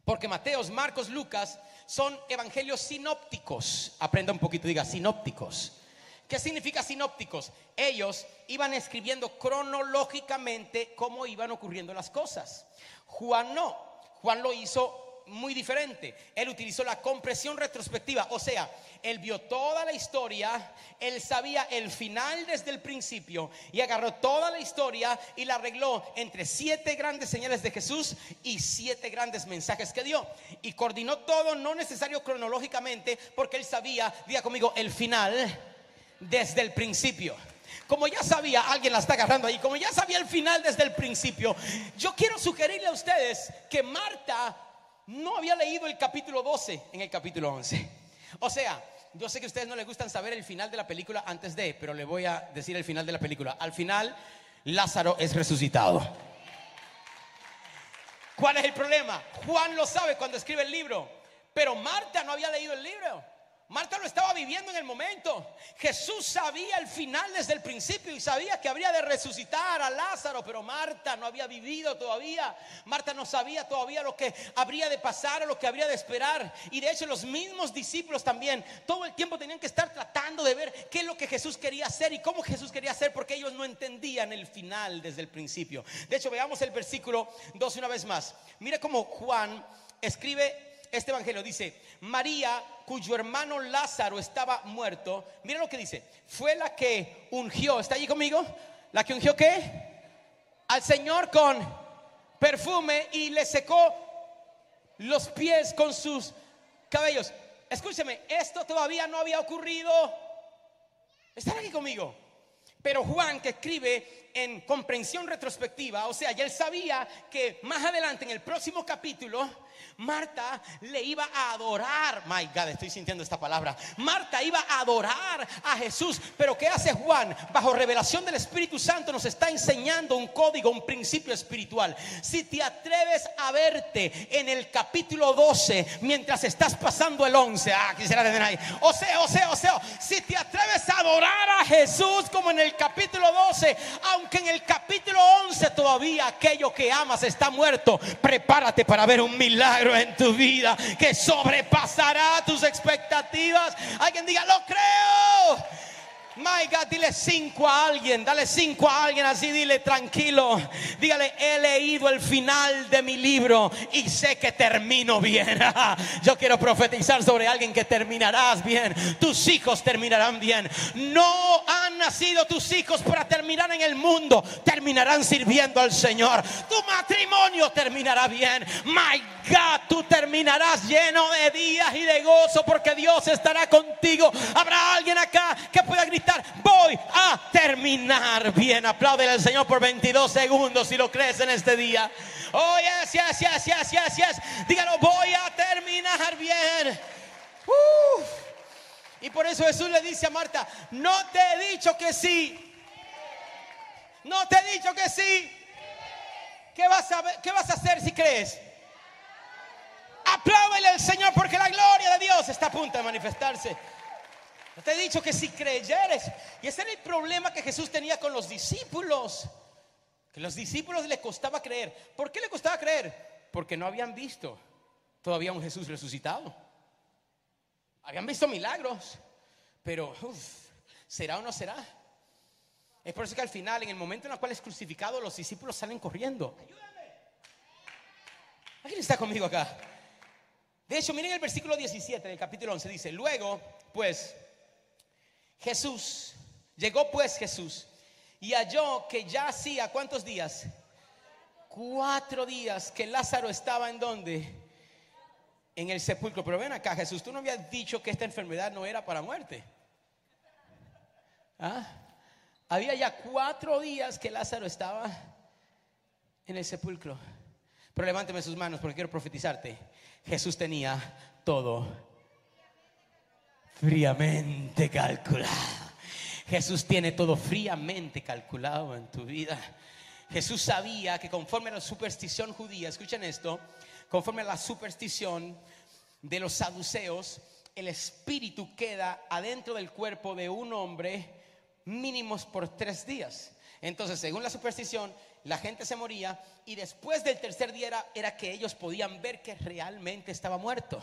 porque Mateos, Marcos, Lucas son evangelios sinópticos. Aprenda un poquito, diga sinópticos. ¿Qué significa sinópticos? Ellos iban escribiendo cronológicamente cómo iban ocurriendo las cosas. Juan no. Juan lo hizo muy diferente. Él utilizó la compresión retrospectiva, o sea, él vio toda la historia, él sabía el final desde el principio y agarró toda la historia y la arregló entre siete grandes señales de Jesús y siete grandes mensajes que dio. Y coordinó todo, no necesario cronológicamente, porque él sabía, diga conmigo, el final desde el principio. Como ya sabía, alguien la está agarrando ahí, como ya sabía el final desde el principio, yo quiero sugerirle a ustedes que Marta no había leído el capítulo 12 en el capítulo 11. O sea, yo sé que a ustedes no les gustan saber el final de la película antes de, pero le voy a decir el final de la película. Al final, Lázaro es resucitado. ¿Cuál es el problema? Juan lo sabe cuando escribe el libro, pero Marta no había leído el libro. Marta lo estaba viviendo en el momento. Jesús sabía el final desde el principio y sabía que habría de resucitar a Lázaro, pero Marta no había vivido todavía. Marta no sabía todavía lo que habría de pasar o lo que habría de esperar. Y de hecho los mismos discípulos también todo el tiempo tenían que estar tratando de ver qué es lo que Jesús quería hacer y cómo Jesús quería hacer porque ellos no entendían el final desde el principio. De hecho, veamos el versículo 12 una vez más. Mira cómo Juan escribe este evangelio dice, María, cuyo hermano Lázaro estaba muerto, mira lo que dice, fue la que ungió, ¿está allí conmigo? ¿La que ungió qué? Al Señor con perfume y le secó los pies con sus cabellos. Escúcheme, esto todavía no había ocurrido. ¿Están aquí conmigo? Pero Juan, que escribe en comprensión retrospectiva, o sea, ya él sabía que más adelante en el próximo capítulo Marta le iba a adorar. My God, estoy sintiendo esta palabra. Marta iba a adorar a Jesús. Pero ¿qué hace Juan? Bajo revelación del Espíritu Santo nos está enseñando un código, un principio espiritual. Si te atreves a verte en el capítulo 12 mientras estás pasando el 11, ah, quisiera tener ahí. O sea, o sea, o sea, si te atreves a adorar a Jesús como en el capítulo 12, aunque en el capítulo 11 todavía aquello que amas está muerto, prepárate para ver un milagro en tu vida que sobrepasará tus expectativas. Alguien diga, lo creo. My God, dile cinco a alguien, dale cinco a alguien así, dile tranquilo. Dígale, he leído el final de mi libro y sé que termino bien. Yo quiero profetizar sobre alguien que terminarás bien. Tus hijos terminarán bien. No han nacido tus hijos para terminar en el mundo, terminarán sirviendo al Señor. Tu matrimonio terminará bien. My God, tú terminarás lleno de días y de gozo porque Dios estará contigo. Habrá alguien acá que pueda gritar voy a terminar bien. Apláudele al Señor por 22 segundos si lo crees en este día. Oh, yes, yes, yes, yes, yes, yes. Dígalo, voy a terminar bien. Y por eso Jesús le dice a Marta, no te he dicho que sí. No te he dicho que sí. ¿Qué vas a, qué vas a hacer si crees? Apláudele al Señor porque la gloria de Dios está a punto de manifestarse. Te he dicho que si creyeres. Y ese era el problema que Jesús tenía con los discípulos. Que los discípulos le costaba creer. ¿Por qué le costaba creer? Porque no habían visto todavía un Jesús resucitado. Habían visto milagros. Pero, ¿será o no será? Es por eso que al final, en el momento en el cual es crucificado, los discípulos salen corriendo. Ayúdame. ¿Alguien está conmigo acá? De hecho, miren el versículo 17 del capítulo 11. Dice, luego, pues, Jesús, llegó pues Jesús y halló que ya hacía, ¿cuántos días? Cuatro días que Lázaro estaba en donde? En el sepulcro. Pero ven acá, Jesús, tú no habías dicho que esta enfermedad no era para muerte. ¿Ah? Había ya cuatro días que Lázaro estaba en el sepulcro. Pero levánteme sus manos porque quiero profetizarte. Jesús tenía todo fríamente calculado. Jesús tiene todo fríamente calculado en tu vida. Jesús sabía que conforme a la superstición judía, escuchen esto, conforme a la superstición de los saduceos, el espíritu queda adentro del cuerpo de un hombre mínimos por tres días. Entonces, según la superstición, la gente se moría y después del tercer día era, que ellos podían ver que realmente estaba muerto.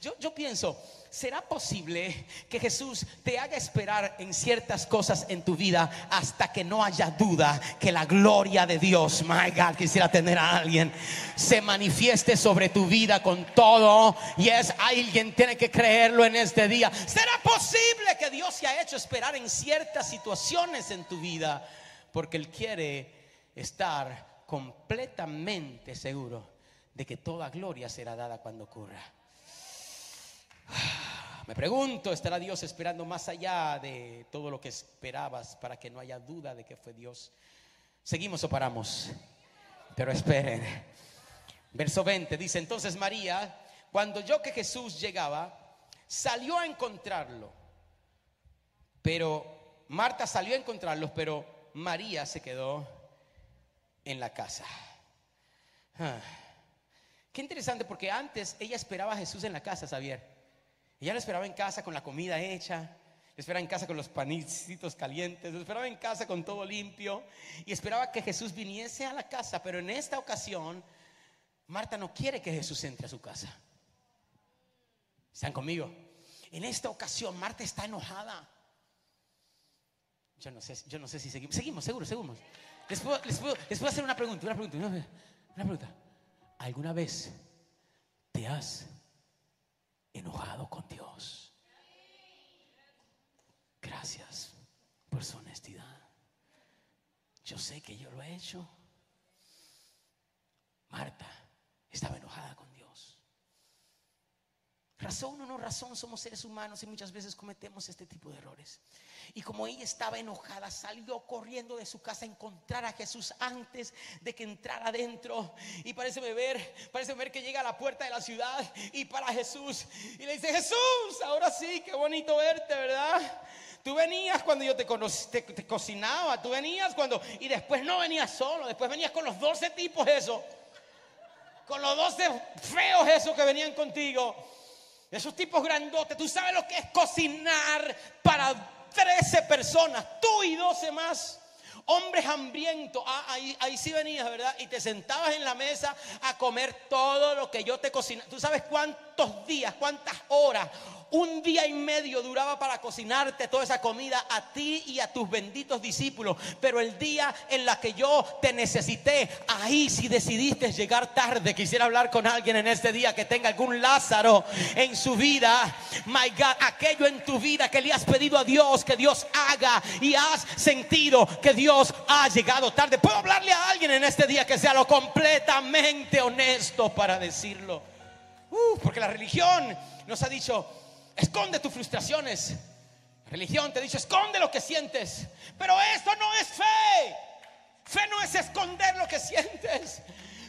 Yo, yo pienso, ¿será posible que Jesús te haga esperar en ciertas cosas en tu vida hasta que no haya duda que la gloria de Dios, my God, quisiera tener a alguien, se manifieste sobre tu vida con todo? Y es alguien tiene que creerlo en este día. ¿Será posible que Dios se ha hecho esperar en ciertas situaciones en tu vida? Porque Él quiere estar completamente seguro de que toda gloria será dada cuando ocurra. Me pregunto, ¿estará Dios esperando más allá de todo lo que esperabas para que no haya duda de que fue Dios? ¿Seguimos o paramos? Pero esperen. Verso 20 dice, entonces María, cuando yo que Jesús llegaba, salió a encontrarlo. Pero Marta salió a encontrarlos, pero María se quedó en la casa. Ah. Qué interesante porque antes ella esperaba a Jesús en la casa, Xavier. Ella lo esperaba en casa con la comida hecha, lo esperaba en casa con los panicitos calientes, lo esperaba en casa con todo limpio y esperaba que Jesús viniese a la casa, pero en esta ocasión Marta no quiere que Jesús entre a su casa. ¿Están conmigo? En esta ocasión Marta está enojada. Yo no sé, yo no sé si seguimos. Seguimos, seguro, seguimos. Les puedo, hacer una pregunta, una pregunta, una pregunta. ¿Alguna vez te has enojado con Dios? Gracias por su honestidad. Yo sé que yo lo he hecho. Marta estaba enojada con. Razón o no razón, somos seres humanos y muchas veces cometemos este tipo de errores. Y como ella estaba enojada, salió corriendo de su casa a encontrar a Jesús antes de que entrara adentro. Y parece ver, parece ver que llega a la puerta de la ciudad y para Jesús. Y le dice, Jesús, ahora sí, qué bonito verte, ¿verdad? Tú venías cuando yo te, te, cocinaba, tú venías cuando... Y después no venías solo, después venías con los 12 tipos eso. Con los 12 feos esos que venían contigo. Esos tipos grandotes, tú sabes lo que es cocinar para 13 personas, tú y 12 más. Hombres hambrientos, ah, ahí, ahí sí venías, ¿verdad? Y te sentabas en la mesa a comer todo lo que yo te cocinaba. ¿Tú sabes cuántos días, cuántas horas un día y medio duraba para cocinarte toda esa comida a ti y a tus benditos discípulos. Pero el día en la que yo te necesité, ahí si decidiste llegar tarde, quisiera hablar con alguien en este día que tenga algún Lázaro en su vida. My God, aquello en tu vida que le has pedido a Dios que Dios haga y has sentido que Dios ha llegado tarde. Puedo hablarle a alguien en este día que sea lo completamente honesto para decirlo. Uh, porque la religión nos ha dicho, Esconde tus frustraciones. Religión te dice, esconde lo que sientes. Pero esto no es fe. Fe no es esconder lo que sientes.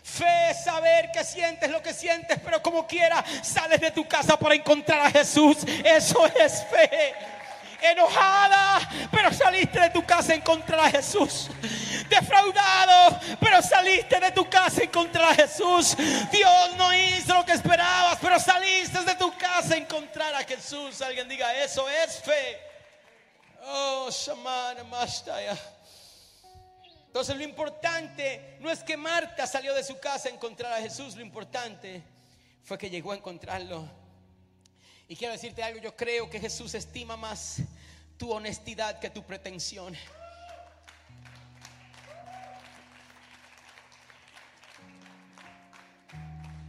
Fe es saber que sientes lo que sientes, pero como quiera sales de tu casa para encontrar a Jesús. Eso es fe enojada, pero saliste de tu casa a encontrar a Jesús. Defraudado, pero saliste de tu casa a encontrar a Jesús. Dios no hizo lo que esperabas, pero saliste de tu casa encontrar a Jesús. Alguien diga, eso es fe. Oh, Shamana Mastaya. Entonces lo importante no es que Marta salió de su casa a encontrar a Jesús, lo importante fue que llegó a encontrarlo y quiero decirte algo, yo creo que Jesús estima más tu honestidad que tu pretensión.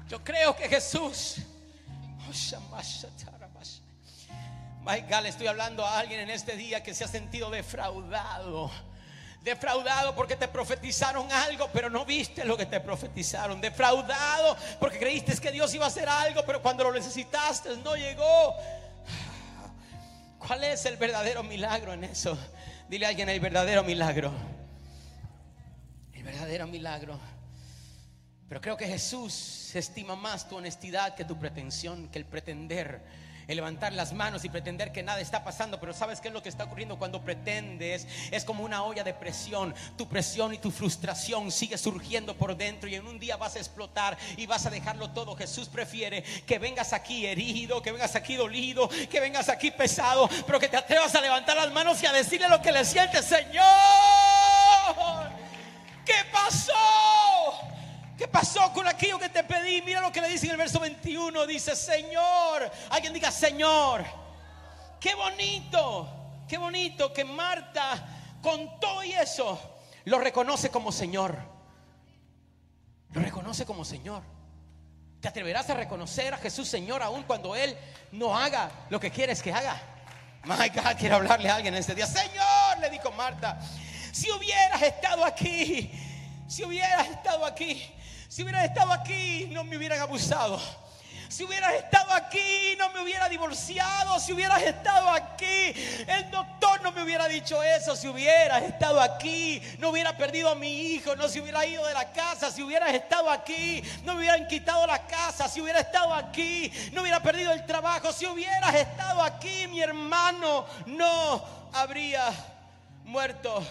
Yo creo que Jesús, my God, le estoy hablando a alguien en este día que se ha sentido defraudado Defraudado porque te profetizaron algo, pero no viste lo que te profetizaron. Defraudado porque creíste que Dios iba a hacer algo, pero cuando lo necesitaste no llegó. ¿Cuál es el verdadero milagro en eso? Dile a alguien el verdadero milagro. El verdadero milagro. Pero creo que Jesús estima más tu honestidad que tu pretensión, que el pretender el levantar las manos y pretender que nada está pasando, pero ¿sabes qué es lo que está ocurriendo cuando pretendes? Es como una olla de presión. Tu presión y tu frustración sigue surgiendo por dentro y en un día vas a explotar y vas a dejarlo todo. Jesús prefiere que vengas aquí herido, que vengas aquí dolido, que vengas aquí pesado, pero que te atrevas a levantar las manos y a decirle lo que le sientes, Señor. ¿Qué pasó? ¿Qué pasó con aquello que te pedí? Mira lo que le dice en el verso 21. Dice, Señor. Alguien diga, Señor. Qué bonito. Qué bonito que Marta, con todo y eso, lo reconoce como Señor. Lo reconoce como Señor. ¿Te atreverás a reconocer a Jesús Señor aún cuando Él no haga lo que quieres que haga? My God, quiero hablarle a alguien en este día. Señor, le dijo Marta, si hubieras estado aquí, si hubieras estado aquí, si hubieras estado aquí, no me hubieran abusado. Si hubieras estado aquí, no me hubiera divorciado. Si hubieras estado aquí, el doctor no me hubiera dicho eso. Si hubieras estado aquí, no hubiera perdido a mi hijo. No se hubiera ido de la casa. Si hubieras estado aquí, no me hubieran quitado la casa. Si hubiera estado aquí, no hubiera perdido el trabajo. Si hubieras estado aquí, mi hermano no habría muerto.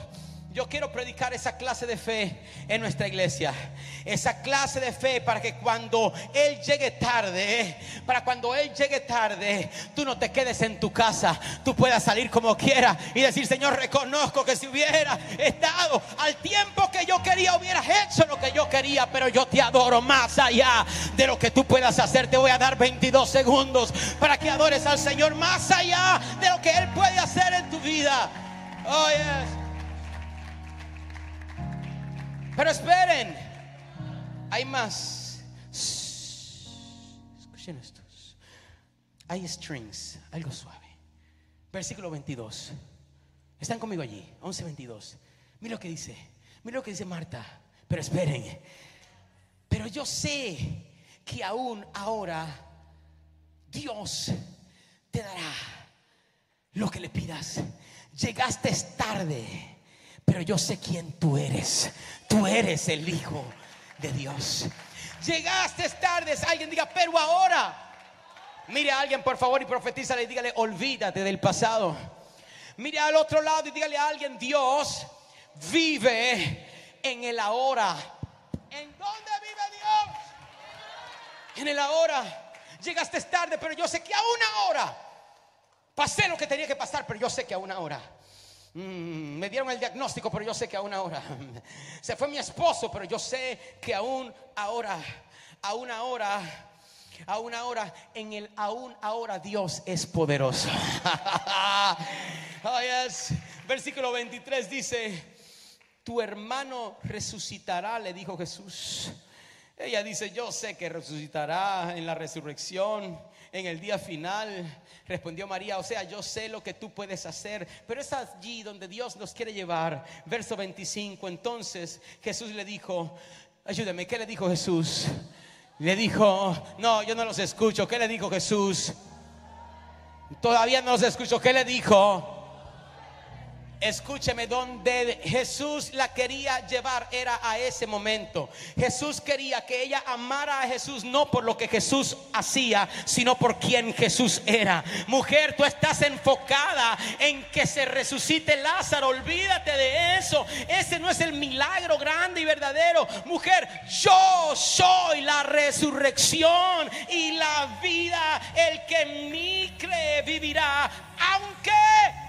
Yo quiero predicar esa clase de fe en nuestra iglesia. Esa clase de fe para que cuando Él llegue tarde, para cuando Él llegue tarde, tú no te quedes en tu casa. Tú puedas salir como quieras y decir, Señor, reconozco que si hubiera estado al tiempo que yo quería, hubieras hecho lo que yo quería, pero yo te adoro más allá de lo que tú puedas hacer. Te voy a dar 22 segundos para que adores al Señor más allá de lo que Él puede hacer en tu vida. Oh, yes. Pero esperen, hay más. Escuchen estos. Hay strings, algo suave. Versículo 22. Están conmigo allí, 11:22. Mira lo que dice. Mira lo que dice Marta. Pero esperen. Pero yo sé que aún ahora Dios te dará lo que le pidas. Llegaste tarde pero yo sé quién tú eres. Tú eres el Hijo de Dios. Llegaste tarde, alguien diga, pero ahora. Mire a alguien por favor y profetiza y dígale, olvídate del pasado. Mire al otro lado y dígale a alguien, Dios vive en el ahora. ¿En dónde vive Dios? En el ahora. Llegaste tarde, pero yo sé que a una hora pasé lo que tenía que pasar, pero yo sé que a una hora Mm, me dieron el diagnóstico, pero yo sé que aún ahora. Se fue mi esposo, pero yo sé que aún ahora, aún ahora, aún ahora, en el aún ahora Dios es poderoso. oh, Versículo 23 dice, tu hermano resucitará, le dijo Jesús. Ella dice, yo sé que resucitará en la resurrección, en el día final. Respondió María, o sea, yo sé lo que tú puedes hacer, pero es allí donde Dios nos quiere llevar. Verso 25, entonces Jesús le dijo, ayúdame, ¿qué le dijo Jesús? Le dijo, no, yo no los escucho, ¿qué le dijo Jesús? Todavía no los escucho, ¿qué le dijo? Escúcheme, donde Jesús la quería llevar era a ese momento. Jesús quería que ella amara a Jesús no por lo que Jesús hacía, sino por quien Jesús era. Mujer, tú estás enfocada en que se resucite Lázaro. Olvídate de eso. Ese no es el milagro grande y verdadero. Mujer, yo soy la resurrección y la vida. El que en mí cree vivirá, aunque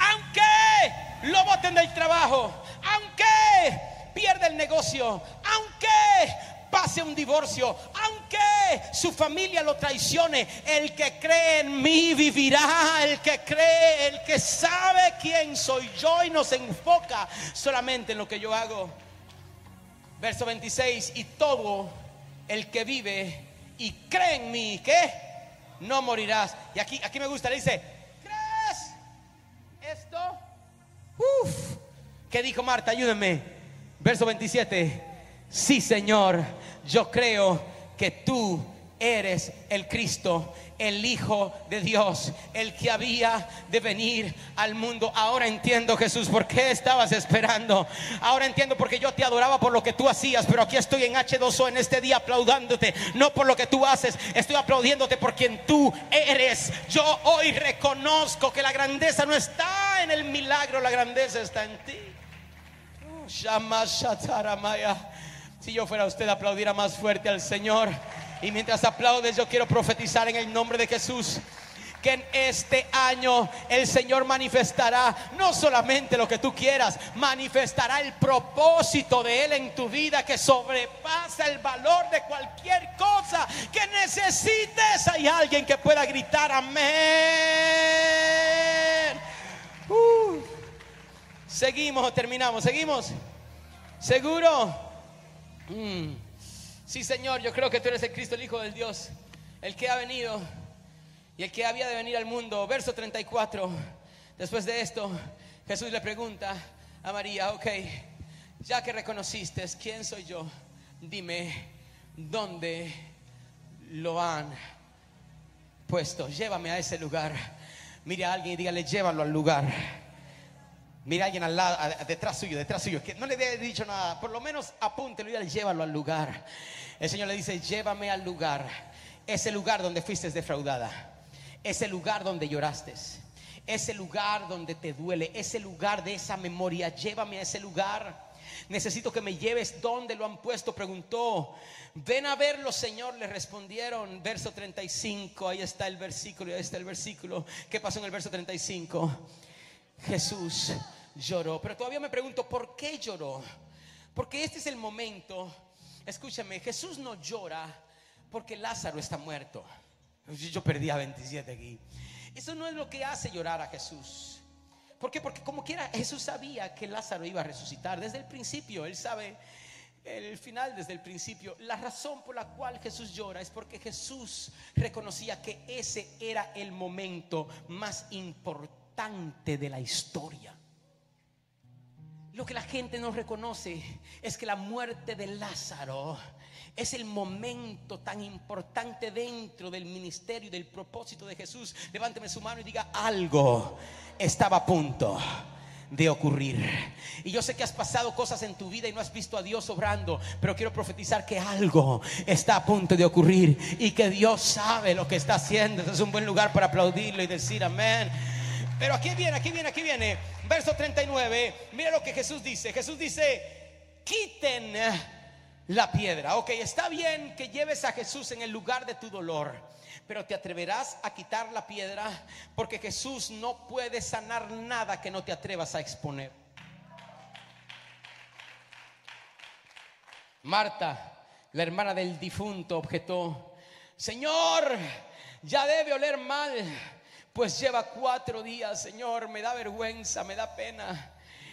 aunque lo boten del trabajo, aunque pierda el negocio, aunque pase un divorcio, aunque su familia lo traicione, el que cree en mí vivirá, el que cree, el que sabe quién soy yo y nos enfoca solamente en lo que yo hago. Verso 26, y todo el que vive y cree en mí, ¿qué? No morirás. Y aquí, aquí me gusta, le dice, esto, uff, ¿Qué dijo Marta? Ayúdenme. Verso 27. Sí, Señor, yo creo que tú eres el Cristo, el Hijo de Dios, el que había de venir al mundo. Ahora entiendo, Jesús, por qué estabas esperando. Ahora entiendo porque yo te adoraba por lo que tú hacías, pero aquí estoy en H2O en este día aplaudándote, no por lo que tú haces, estoy aplaudiéndote por quien tú eres. Yo hoy reconozco que la grandeza no está en el milagro, la grandeza está en ti. Oh, si yo fuera usted, aplaudiera más fuerte al Señor. Y mientras aplaudes, yo quiero profetizar en el nombre de Jesús que en este año el Señor manifestará no solamente lo que tú quieras, manifestará el propósito de Él en tu vida que sobrepasa el valor de cualquier cosa que necesites. Hay alguien que pueda gritar amén. Uh. Seguimos, terminamos, seguimos. ¿Seguro? Mm. Sí, Señor, yo creo que tú eres el Cristo, el Hijo del Dios, el que ha venido y el que había de venir al mundo. Verso 34. Después de esto, Jesús le pregunta a María, ok, ya que reconociste quién soy yo, dime dónde lo han puesto. Llévame a ese lugar. Mire a alguien y dígale, llévalo al lugar. Mira a alguien al lado, detrás suyo, detrás suyo, que no le había dicho nada, por lo menos apúntelo y llévalo al lugar. El Señor le dice, llévame al lugar, ese lugar donde fuiste defraudada, ese lugar donde lloraste, ese lugar donde te duele, ese lugar de esa memoria, llévame a ese lugar. Necesito que me lleves donde lo han puesto, preguntó. Ven a verlo, Señor, le respondieron. Verso 35, ahí está el versículo, ahí está el versículo. ¿Qué pasó en el verso 35? Jesús lloró. Pero todavía me pregunto, ¿por qué lloró? Porque este es el momento, escúchame, Jesús no llora porque Lázaro está muerto. Yo perdí a 27 aquí. Eso no es lo que hace llorar a Jesús. ¿Por qué? Porque como quiera, Jesús sabía que Lázaro iba a resucitar desde el principio. Él sabe el final desde el principio. La razón por la cual Jesús llora es porque Jesús reconocía que ese era el momento más importante de la historia. Lo que la gente no reconoce es que la muerte de Lázaro es el momento tan importante dentro del ministerio y del propósito de Jesús. Levánteme su mano y diga, algo estaba a punto de ocurrir. Y yo sé que has pasado cosas en tu vida y no has visto a Dios obrando, pero quiero profetizar que algo está a punto de ocurrir y que Dios sabe lo que está haciendo. Este es un buen lugar para aplaudirlo y decir amén. Pero aquí viene, aquí viene, aquí viene. Verso 39. Mira lo que Jesús dice. Jesús dice, quiten la piedra. Ok, está bien que lleves a Jesús en el lugar de tu dolor. Pero te atreverás a quitar la piedra porque Jesús no puede sanar nada que no te atrevas a exponer. Marta, la hermana del difunto, objetó, Señor, ya debe oler mal pues lleva cuatro días, Señor, me da vergüenza, me da pena.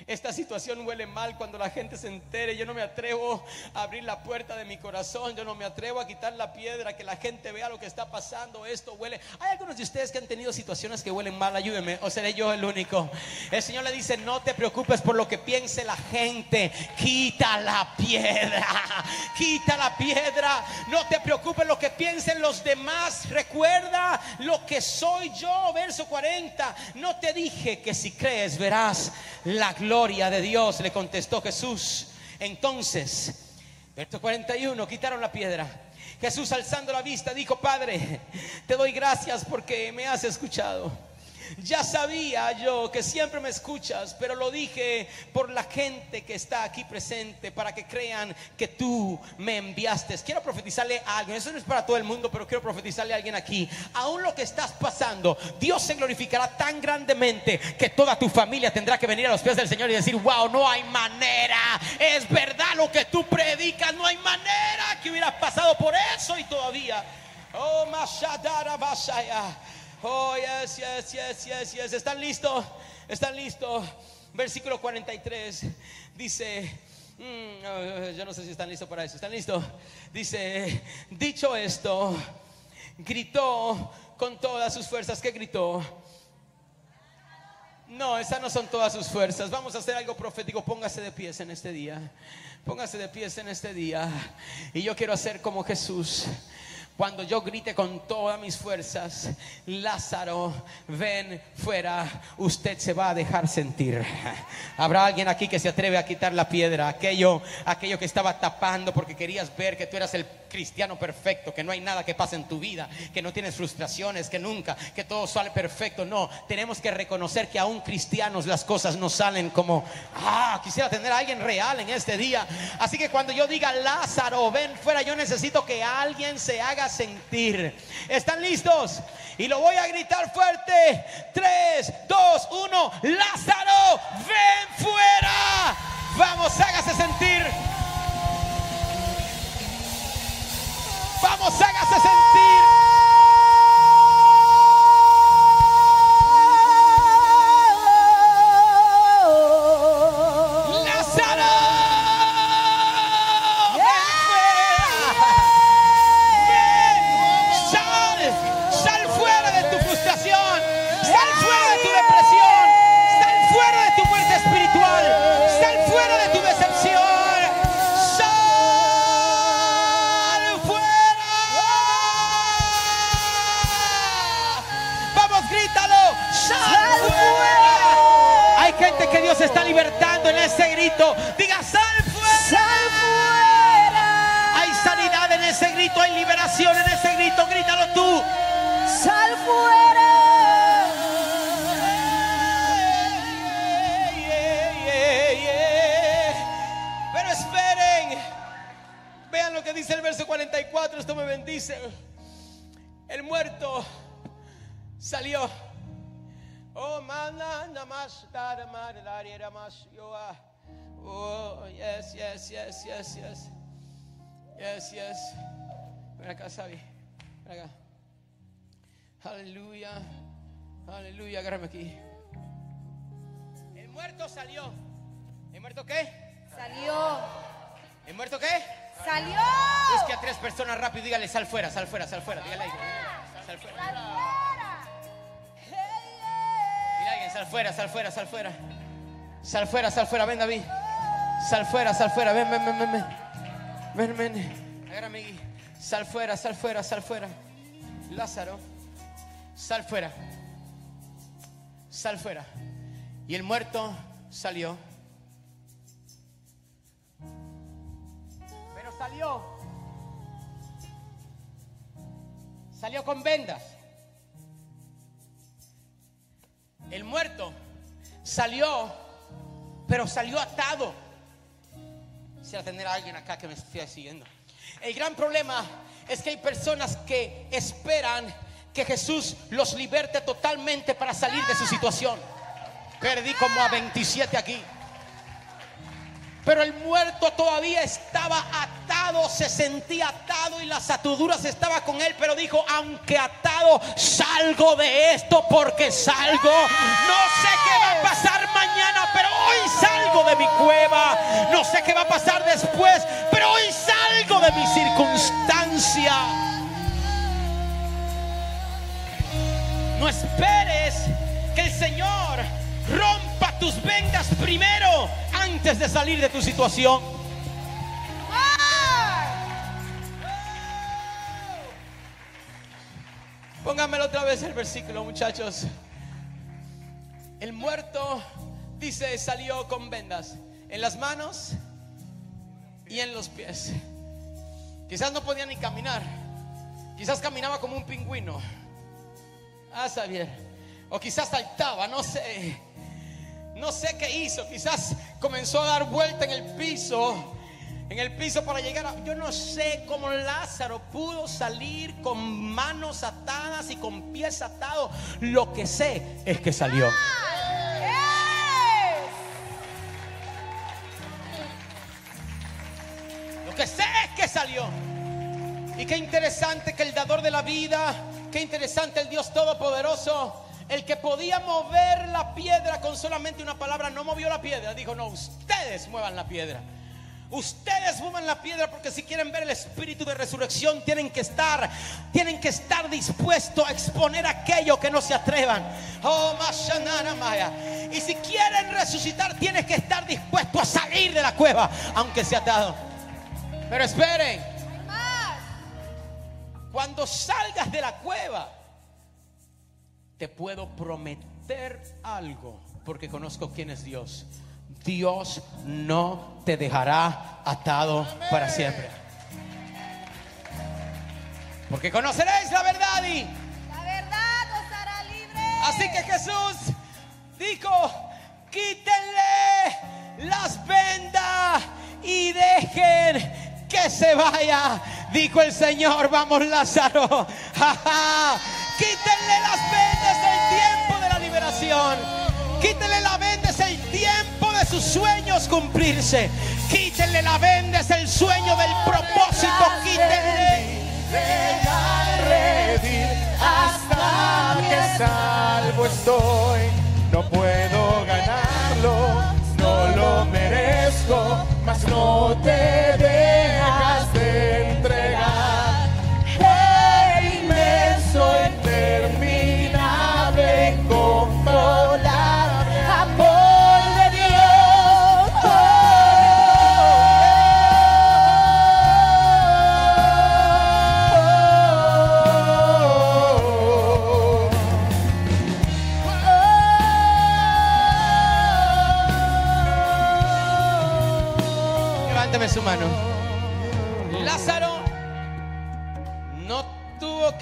Esta situación huele mal cuando la gente se entere. Yo no me atrevo a abrir la puerta de mi corazón. Yo no me atrevo a quitar la piedra, que la gente vea lo que está pasando. Esto huele. Hay algunos de ustedes que han tenido situaciones que huelen mal. Ayúdenme. O seré yo el único. El Señor le dice, no te preocupes por lo que piense la gente. Quita la piedra. Quita la piedra. No te preocupes lo que piensen los demás. Recuerda lo que soy yo. Verso 40. No te dije que si crees verás la gloria gloria de Dios, le contestó Jesús. Entonces, verso 41, quitaron la piedra. Jesús alzando la vista dijo, Padre, te doy gracias porque me has escuchado. Ya sabía yo que siempre me escuchas, pero lo dije por la gente que está aquí presente, para que crean que tú me enviaste. Quiero profetizarle a alguien, eso no es para todo el mundo, pero quiero profetizarle a alguien aquí. Aún lo que estás pasando, Dios se glorificará tan grandemente que toda tu familia tendrá que venir a los pies del Señor y decir, wow, no hay manera, es verdad lo que tú predicas, no hay manera que hubieras pasado por eso y todavía. Oh, Mashadara Basaya. Oh, yes, yes, yes, yes, yes. ¿Están listos? ¿Están listos? Versículo 43 dice, mm, yo no sé si están listos para eso. ¿Están listos? Dice, dicho esto, gritó con todas sus fuerzas. ¿Qué gritó? No, esas no son todas sus fuerzas. Vamos a hacer algo profético. Póngase de pies en este día. Póngase de pies en este día. Y yo quiero hacer como Jesús. Cuando yo grite con todas mis fuerzas, Lázaro, ven fuera, usted se va a dejar sentir. Habrá alguien aquí que se atreve a quitar la piedra, aquello, aquello que estaba tapando porque querías ver que tú eras el cristiano perfecto, que no hay nada que pase en tu vida, que no tienes frustraciones, que nunca, que todo sale perfecto. No, tenemos que reconocer que aún cristianos las cosas no salen como, ah, quisiera tener a alguien real en este día. Así que cuando yo diga Lázaro, ven fuera, yo necesito que alguien se haga sentir. ¿Están listos? Y lo voy a gritar fuerte. 3, 2, 1. Lázaro, ven fuera. Vamos, hágase sentir. Vamos, hágase sentir. Grito. Diga, sal fuera. Hay sanidad en ese grito, hay liberación en ese grito. Grítalo tú. Sal fuera. Yeah, yeah, yeah. Pero esperen. Vean lo que dice el verso 44. Esto me bendice. El muerto salió. Oh, mana, namas, más, yo, ah. Oh, yes, yes, yes, yes, yes. Yes, yes. Ven acá, Sabi. Ven acá. Aleluya. Aleluya. Agárrame aquí. El muerto salió. ¿El muerto qué? Salió. ¿El muerto qué? Salió. Busque a tres personas rápido y dígale sal fuera, sal fuera, sal fuera. Dígale ahí. Sal fuera. Dile a alguien, sal fuera, sal fuera, sal fuera. Sal fuera, sal fuera, ven David. Sal fuera, sal fuera, ven, ven, ven, ven. Ven, ven. ven. Agárrame aquí. Sal fuera, sal fuera, sal fuera. Lázaro, sal fuera. Sal fuera. Y el muerto salió. Pero salió. Salió con vendas. El muerto salió, pero salió atado. Quisiera tener a alguien acá que me esté siguiendo. El gran problema es que hay personas que esperan que Jesús los liberte totalmente para salir de su situación. Perdí como a 27 aquí. Pero el muerto todavía estaba atado, se sentía atado y las ataduras estaba con él. Pero dijo, aunque atado, salgo de esto porque salgo. No sé qué va a pasar mañana, pero hoy salgo de mi cueva. No sé qué va a pasar después, pero hoy salgo de mi circunstancia. No esperes que el Señor rompa tus vendas primero antes de salir de tu situación. Pónganmelo otra vez el versículo, muchachos. El muerto, dice, salió con vendas en las manos y en los pies. Quizás no podía ni caminar. Quizás caminaba como un pingüino. Ah, Xavier. O quizás saltaba, no sé. No sé qué hizo. Quizás comenzó a dar vuelta en el piso. En el piso para llegar a... Yo no sé cómo Lázaro pudo salir con manos atadas y con pies atados. Lo que sé es que salió. Lo que sé es que salió. Y qué interesante que el dador de la vida, qué interesante el Dios Todopoderoso, el que podía mover la piedra con solamente una palabra, no movió la piedra. Dijo, no, ustedes muevan la piedra. Ustedes muevan la piedra porque si quieren ver el espíritu de resurrección tienen que estar, tienen que estar dispuestos a exponer aquello que no se atrevan. Oh, Maya. Y si quieren resucitar, tienes que estar dispuesto a salir de la cueva, aunque sea atado. Pero esperen, cuando salgas de la cueva, te puedo prometer algo, porque conozco quién es Dios. Dios no te dejará atado para siempre. Porque conoceréis la verdad y La verdad os hará libre. Así que Jesús dijo, quítenle las vendas y dejen que se vaya. Dijo el Señor, vamos Lázaro. Ja, ja. Quítenle las vendas el tiempo de la liberación. Quítenle la venda es el tiempo de sus sueños cumplirse. Quítenle la venda es el sueño del propósito. Quítenle. Hasta que salvo estoy. No puedo ganarlo, no lo merezco, mas no te dejas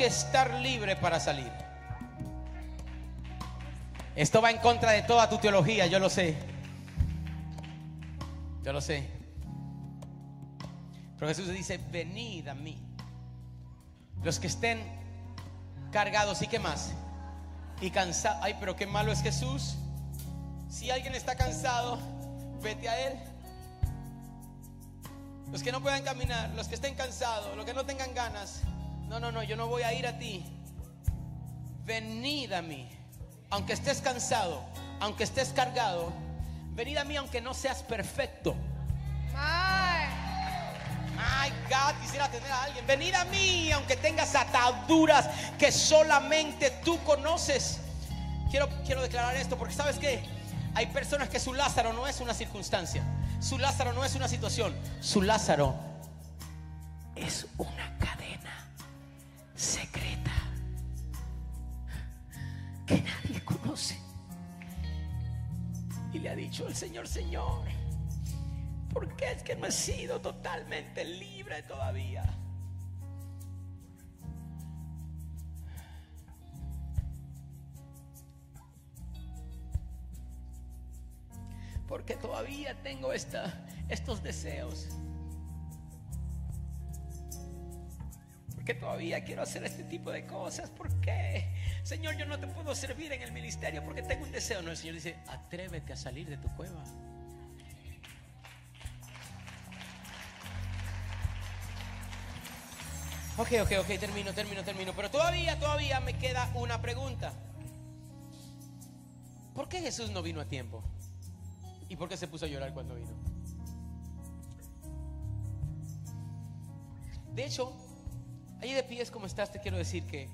estar libre para salir. Esto va en contra de toda tu teología, yo lo sé. Yo lo sé. Pero Jesús dice, venid a mí. Los que estén cargados y qué más. Y cansados. Ay, pero qué malo es Jesús. Si alguien está cansado, vete a Él. Los que no puedan caminar, los que estén cansados, los que no tengan ganas. No, no, no, yo no voy a ir a ti. Venid a mí. Aunque estés cansado, aunque estés cargado, venid a mí aunque no seas perfecto. My God, quisiera tener a alguien. Venid a mí aunque tengas ataduras que solamente tú conoces. Quiero, quiero declarar esto porque sabes que hay personas que su Lázaro no es una circunstancia. Su Lázaro no es una situación. Su Lázaro es una Señor, Señor, ¿por qué es que no he sido totalmente libre todavía? Porque todavía tengo esta, estos deseos. Porque todavía quiero hacer este tipo de cosas. ¿Por qué? Señor, yo no te puedo servir en el ministerio porque tengo un deseo. No, el Señor dice, atrévete a salir de tu cueva. Ok, ok, ok, termino, termino, termino. Pero todavía, todavía me queda una pregunta. ¿Por qué Jesús no vino a tiempo? ¿Y por qué se puso a llorar cuando vino? De hecho, ahí de pies como estás, te quiero decir que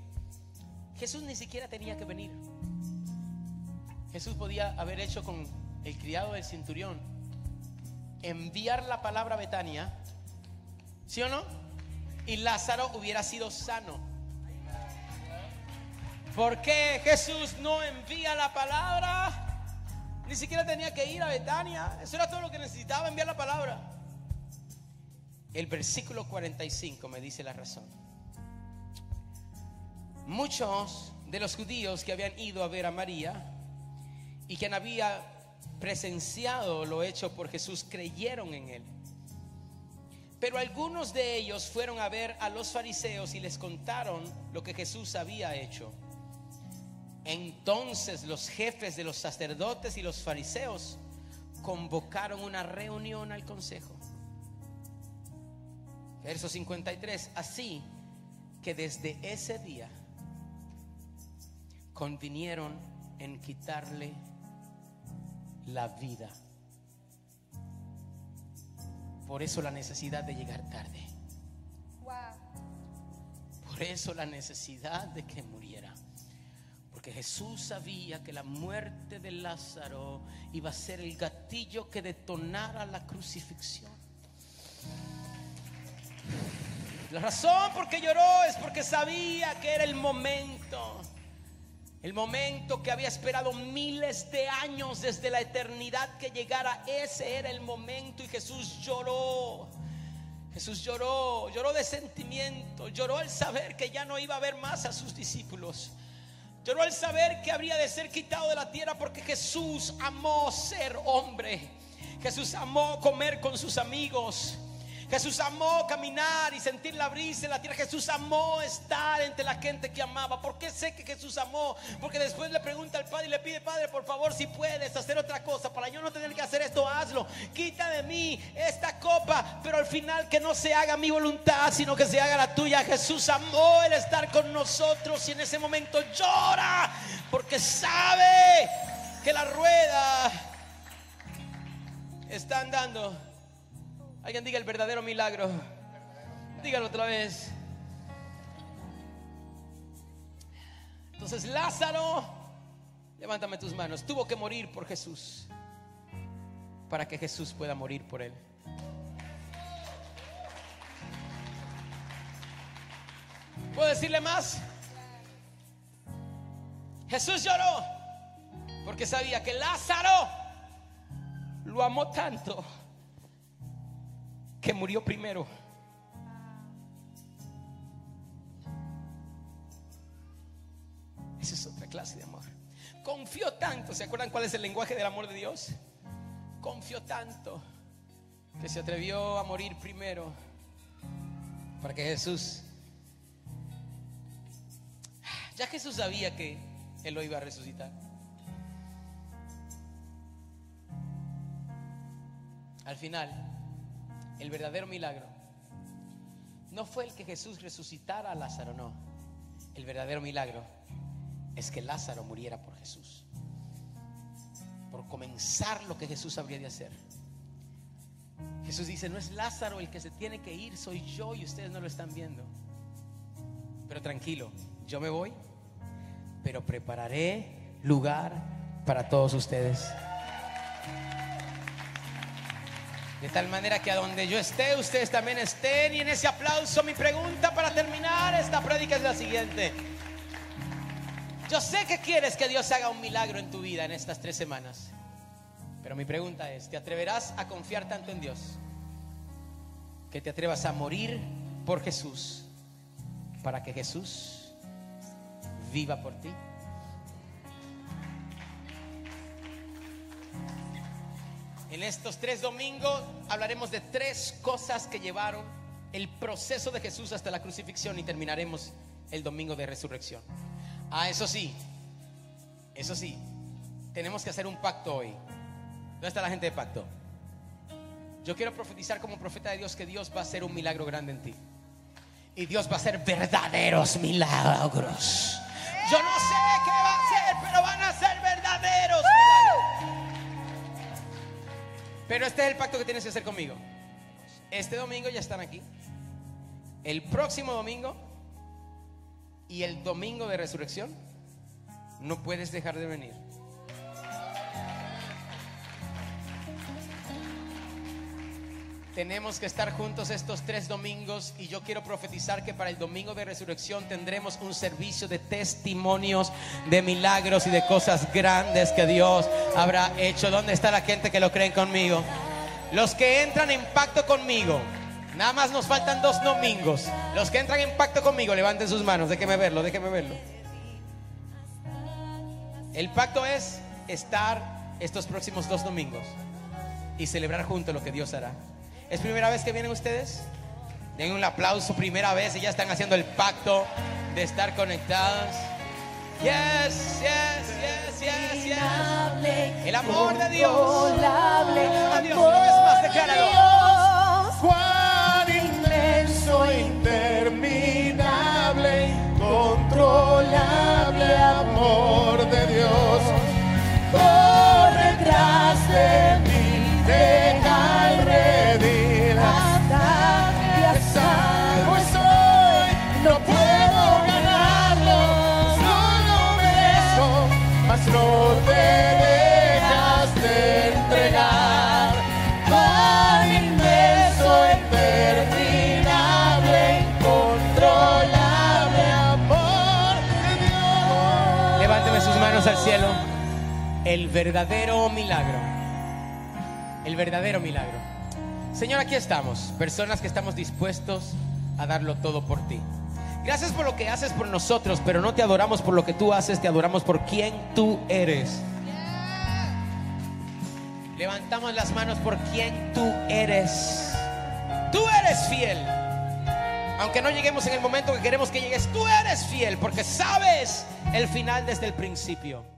Jesús ni siquiera tenía que venir. Jesús podía haber hecho con el criado del centurión, enviar la palabra a Betania, ¿sí o no? Y Lázaro hubiera sido sano. ¿Por qué Jesús no envía la palabra? Ni siquiera tenía que ir a Betania. Eso era todo lo que necesitaba, enviar la palabra. El versículo 45 me dice la razón. Muchos de los judíos que habían ido a ver a María y quien había presenciado lo hecho por Jesús creyeron en él. Pero algunos de ellos fueron a ver a los fariseos y les contaron lo que Jesús había hecho. Entonces los jefes de los sacerdotes y los fariseos convocaron una reunión al consejo. Verso 53. Así que desde ese día convinieron en quitarle la vida. Por eso la necesidad de llegar tarde. Wow. Por eso la necesidad de que muriera. Porque Jesús sabía que la muerte de Lázaro iba a ser el gatillo que detonara la crucifixión. La razón por qué lloró es porque sabía que era el momento. El momento que había esperado miles de años desde la eternidad que llegara. Ese era el momento y Jesús lloró. Jesús lloró, lloró de sentimiento, lloró al saber que ya no iba a ver más a sus discípulos. Lloró al saber que habría de ser quitado de la tierra porque Jesús amó ser hombre. Jesús amó comer con sus amigos. Jesús amó caminar y sentir la brisa en la tierra. Jesús amó estar entre la gente que amaba. ¿Por qué sé que Jesús amó? Porque después le pregunta al Padre y le pide, Padre, por favor, si puedes hacer otra cosa. Para yo no tener que hacer esto, hazlo. Quita de mí esta copa. Pero al final que no se haga mi voluntad, sino que se haga la tuya. Jesús amó el estar con nosotros y en ese momento llora. Porque sabe que la rueda está andando. Alguien diga el verdadero milagro. Dígalo otra vez. Entonces Lázaro, levántame tus manos, tuvo que morir por Jesús para que Jesús pueda morir por él. ¿Puedo decirle más? Jesús lloró porque sabía que Lázaro lo amó tanto que murió primero. Esa es otra clase de amor. Confió tanto, ¿se acuerdan cuál es el lenguaje del amor de Dios? Confió tanto que se atrevió a morir primero para que Jesús, ya Jesús sabía que Él lo iba a resucitar. Al final, el verdadero milagro no fue el que Jesús resucitara a Lázaro, no. El verdadero milagro es que Lázaro muriera por Jesús. Por comenzar lo que Jesús habría de hacer. Jesús dice, no es Lázaro el que se tiene que ir, soy yo y ustedes no lo están viendo. Pero tranquilo, yo me voy, pero prepararé lugar para todos ustedes. De tal manera que a donde yo esté, ustedes también estén. Y en ese aplauso, mi pregunta para terminar esta prédica es la siguiente. Yo sé que quieres que Dios haga un milagro en tu vida en estas tres semanas. Pero mi pregunta es, ¿te atreverás a confiar tanto en Dios? Que te atrevas a morir por Jesús para que Jesús viva por ti. En estos tres domingos hablaremos de tres cosas que llevaron el proceso de Jesús hasta la crucifixión y terminaremos el domingo de resurrección. Ah, eso sí, eso sí, tenemos que hacer un pacto hoy. ¿Dónde está la gente de pacto? Yo quiero profetizar como profeta de Dios que Dios va a hacer un milagro grande en ti. Y Dios va a hacer verdaderos milagros. Yo no sé qué va a hacer, pero van a ser verdaderos milagros. Pero este es el pacto que tienes que hacer conmigo. Este domingo ya están aquí. El próximo domingo y el domingo de resurrección no puedes dejar de venir. Tenemos que estar juntos estos tres domingos y yo quiero profetizar que para el domingo de resurrección tendremos un servicio de testimonios, de milagros y de cosas grandes que Dios habrá hecho. ¿Dónde está la gente que lo creen conmigo? Los que entran en pacto conmigo, nada más nos faltan dos domingos. Los que entran en pacto conmigo, levanten sus manos, déjenme verlo, déjenme verlo. El pacto es estar estos próximos dos domingos y celebrar juntos lo que Dios hará. ¿Es primera vez que vienen ustedes? Den un aplauso, primera vez y ya están haciendo el pacto de estar conectados. Yes, yes, yes, yes, yes. El amor de Dios. Adiós, una vez más, decláralo. Cuán inmenso, interminable, El verdadero milagro. El verdadero milagro. Señor, aquí estamos. Personas que estamos dispuestos a darlo todo por ti. Gracias por lo que haces por nosotros, pero no te adoramos por lo que tú haces, te adoramos por quien tú eres. Levantamos las manos por quien tú eres. Tú eres fiel. Aunque no lleguemos en el momento que queremos que llegues, tú eres fiel porque sabes el final desde el principio.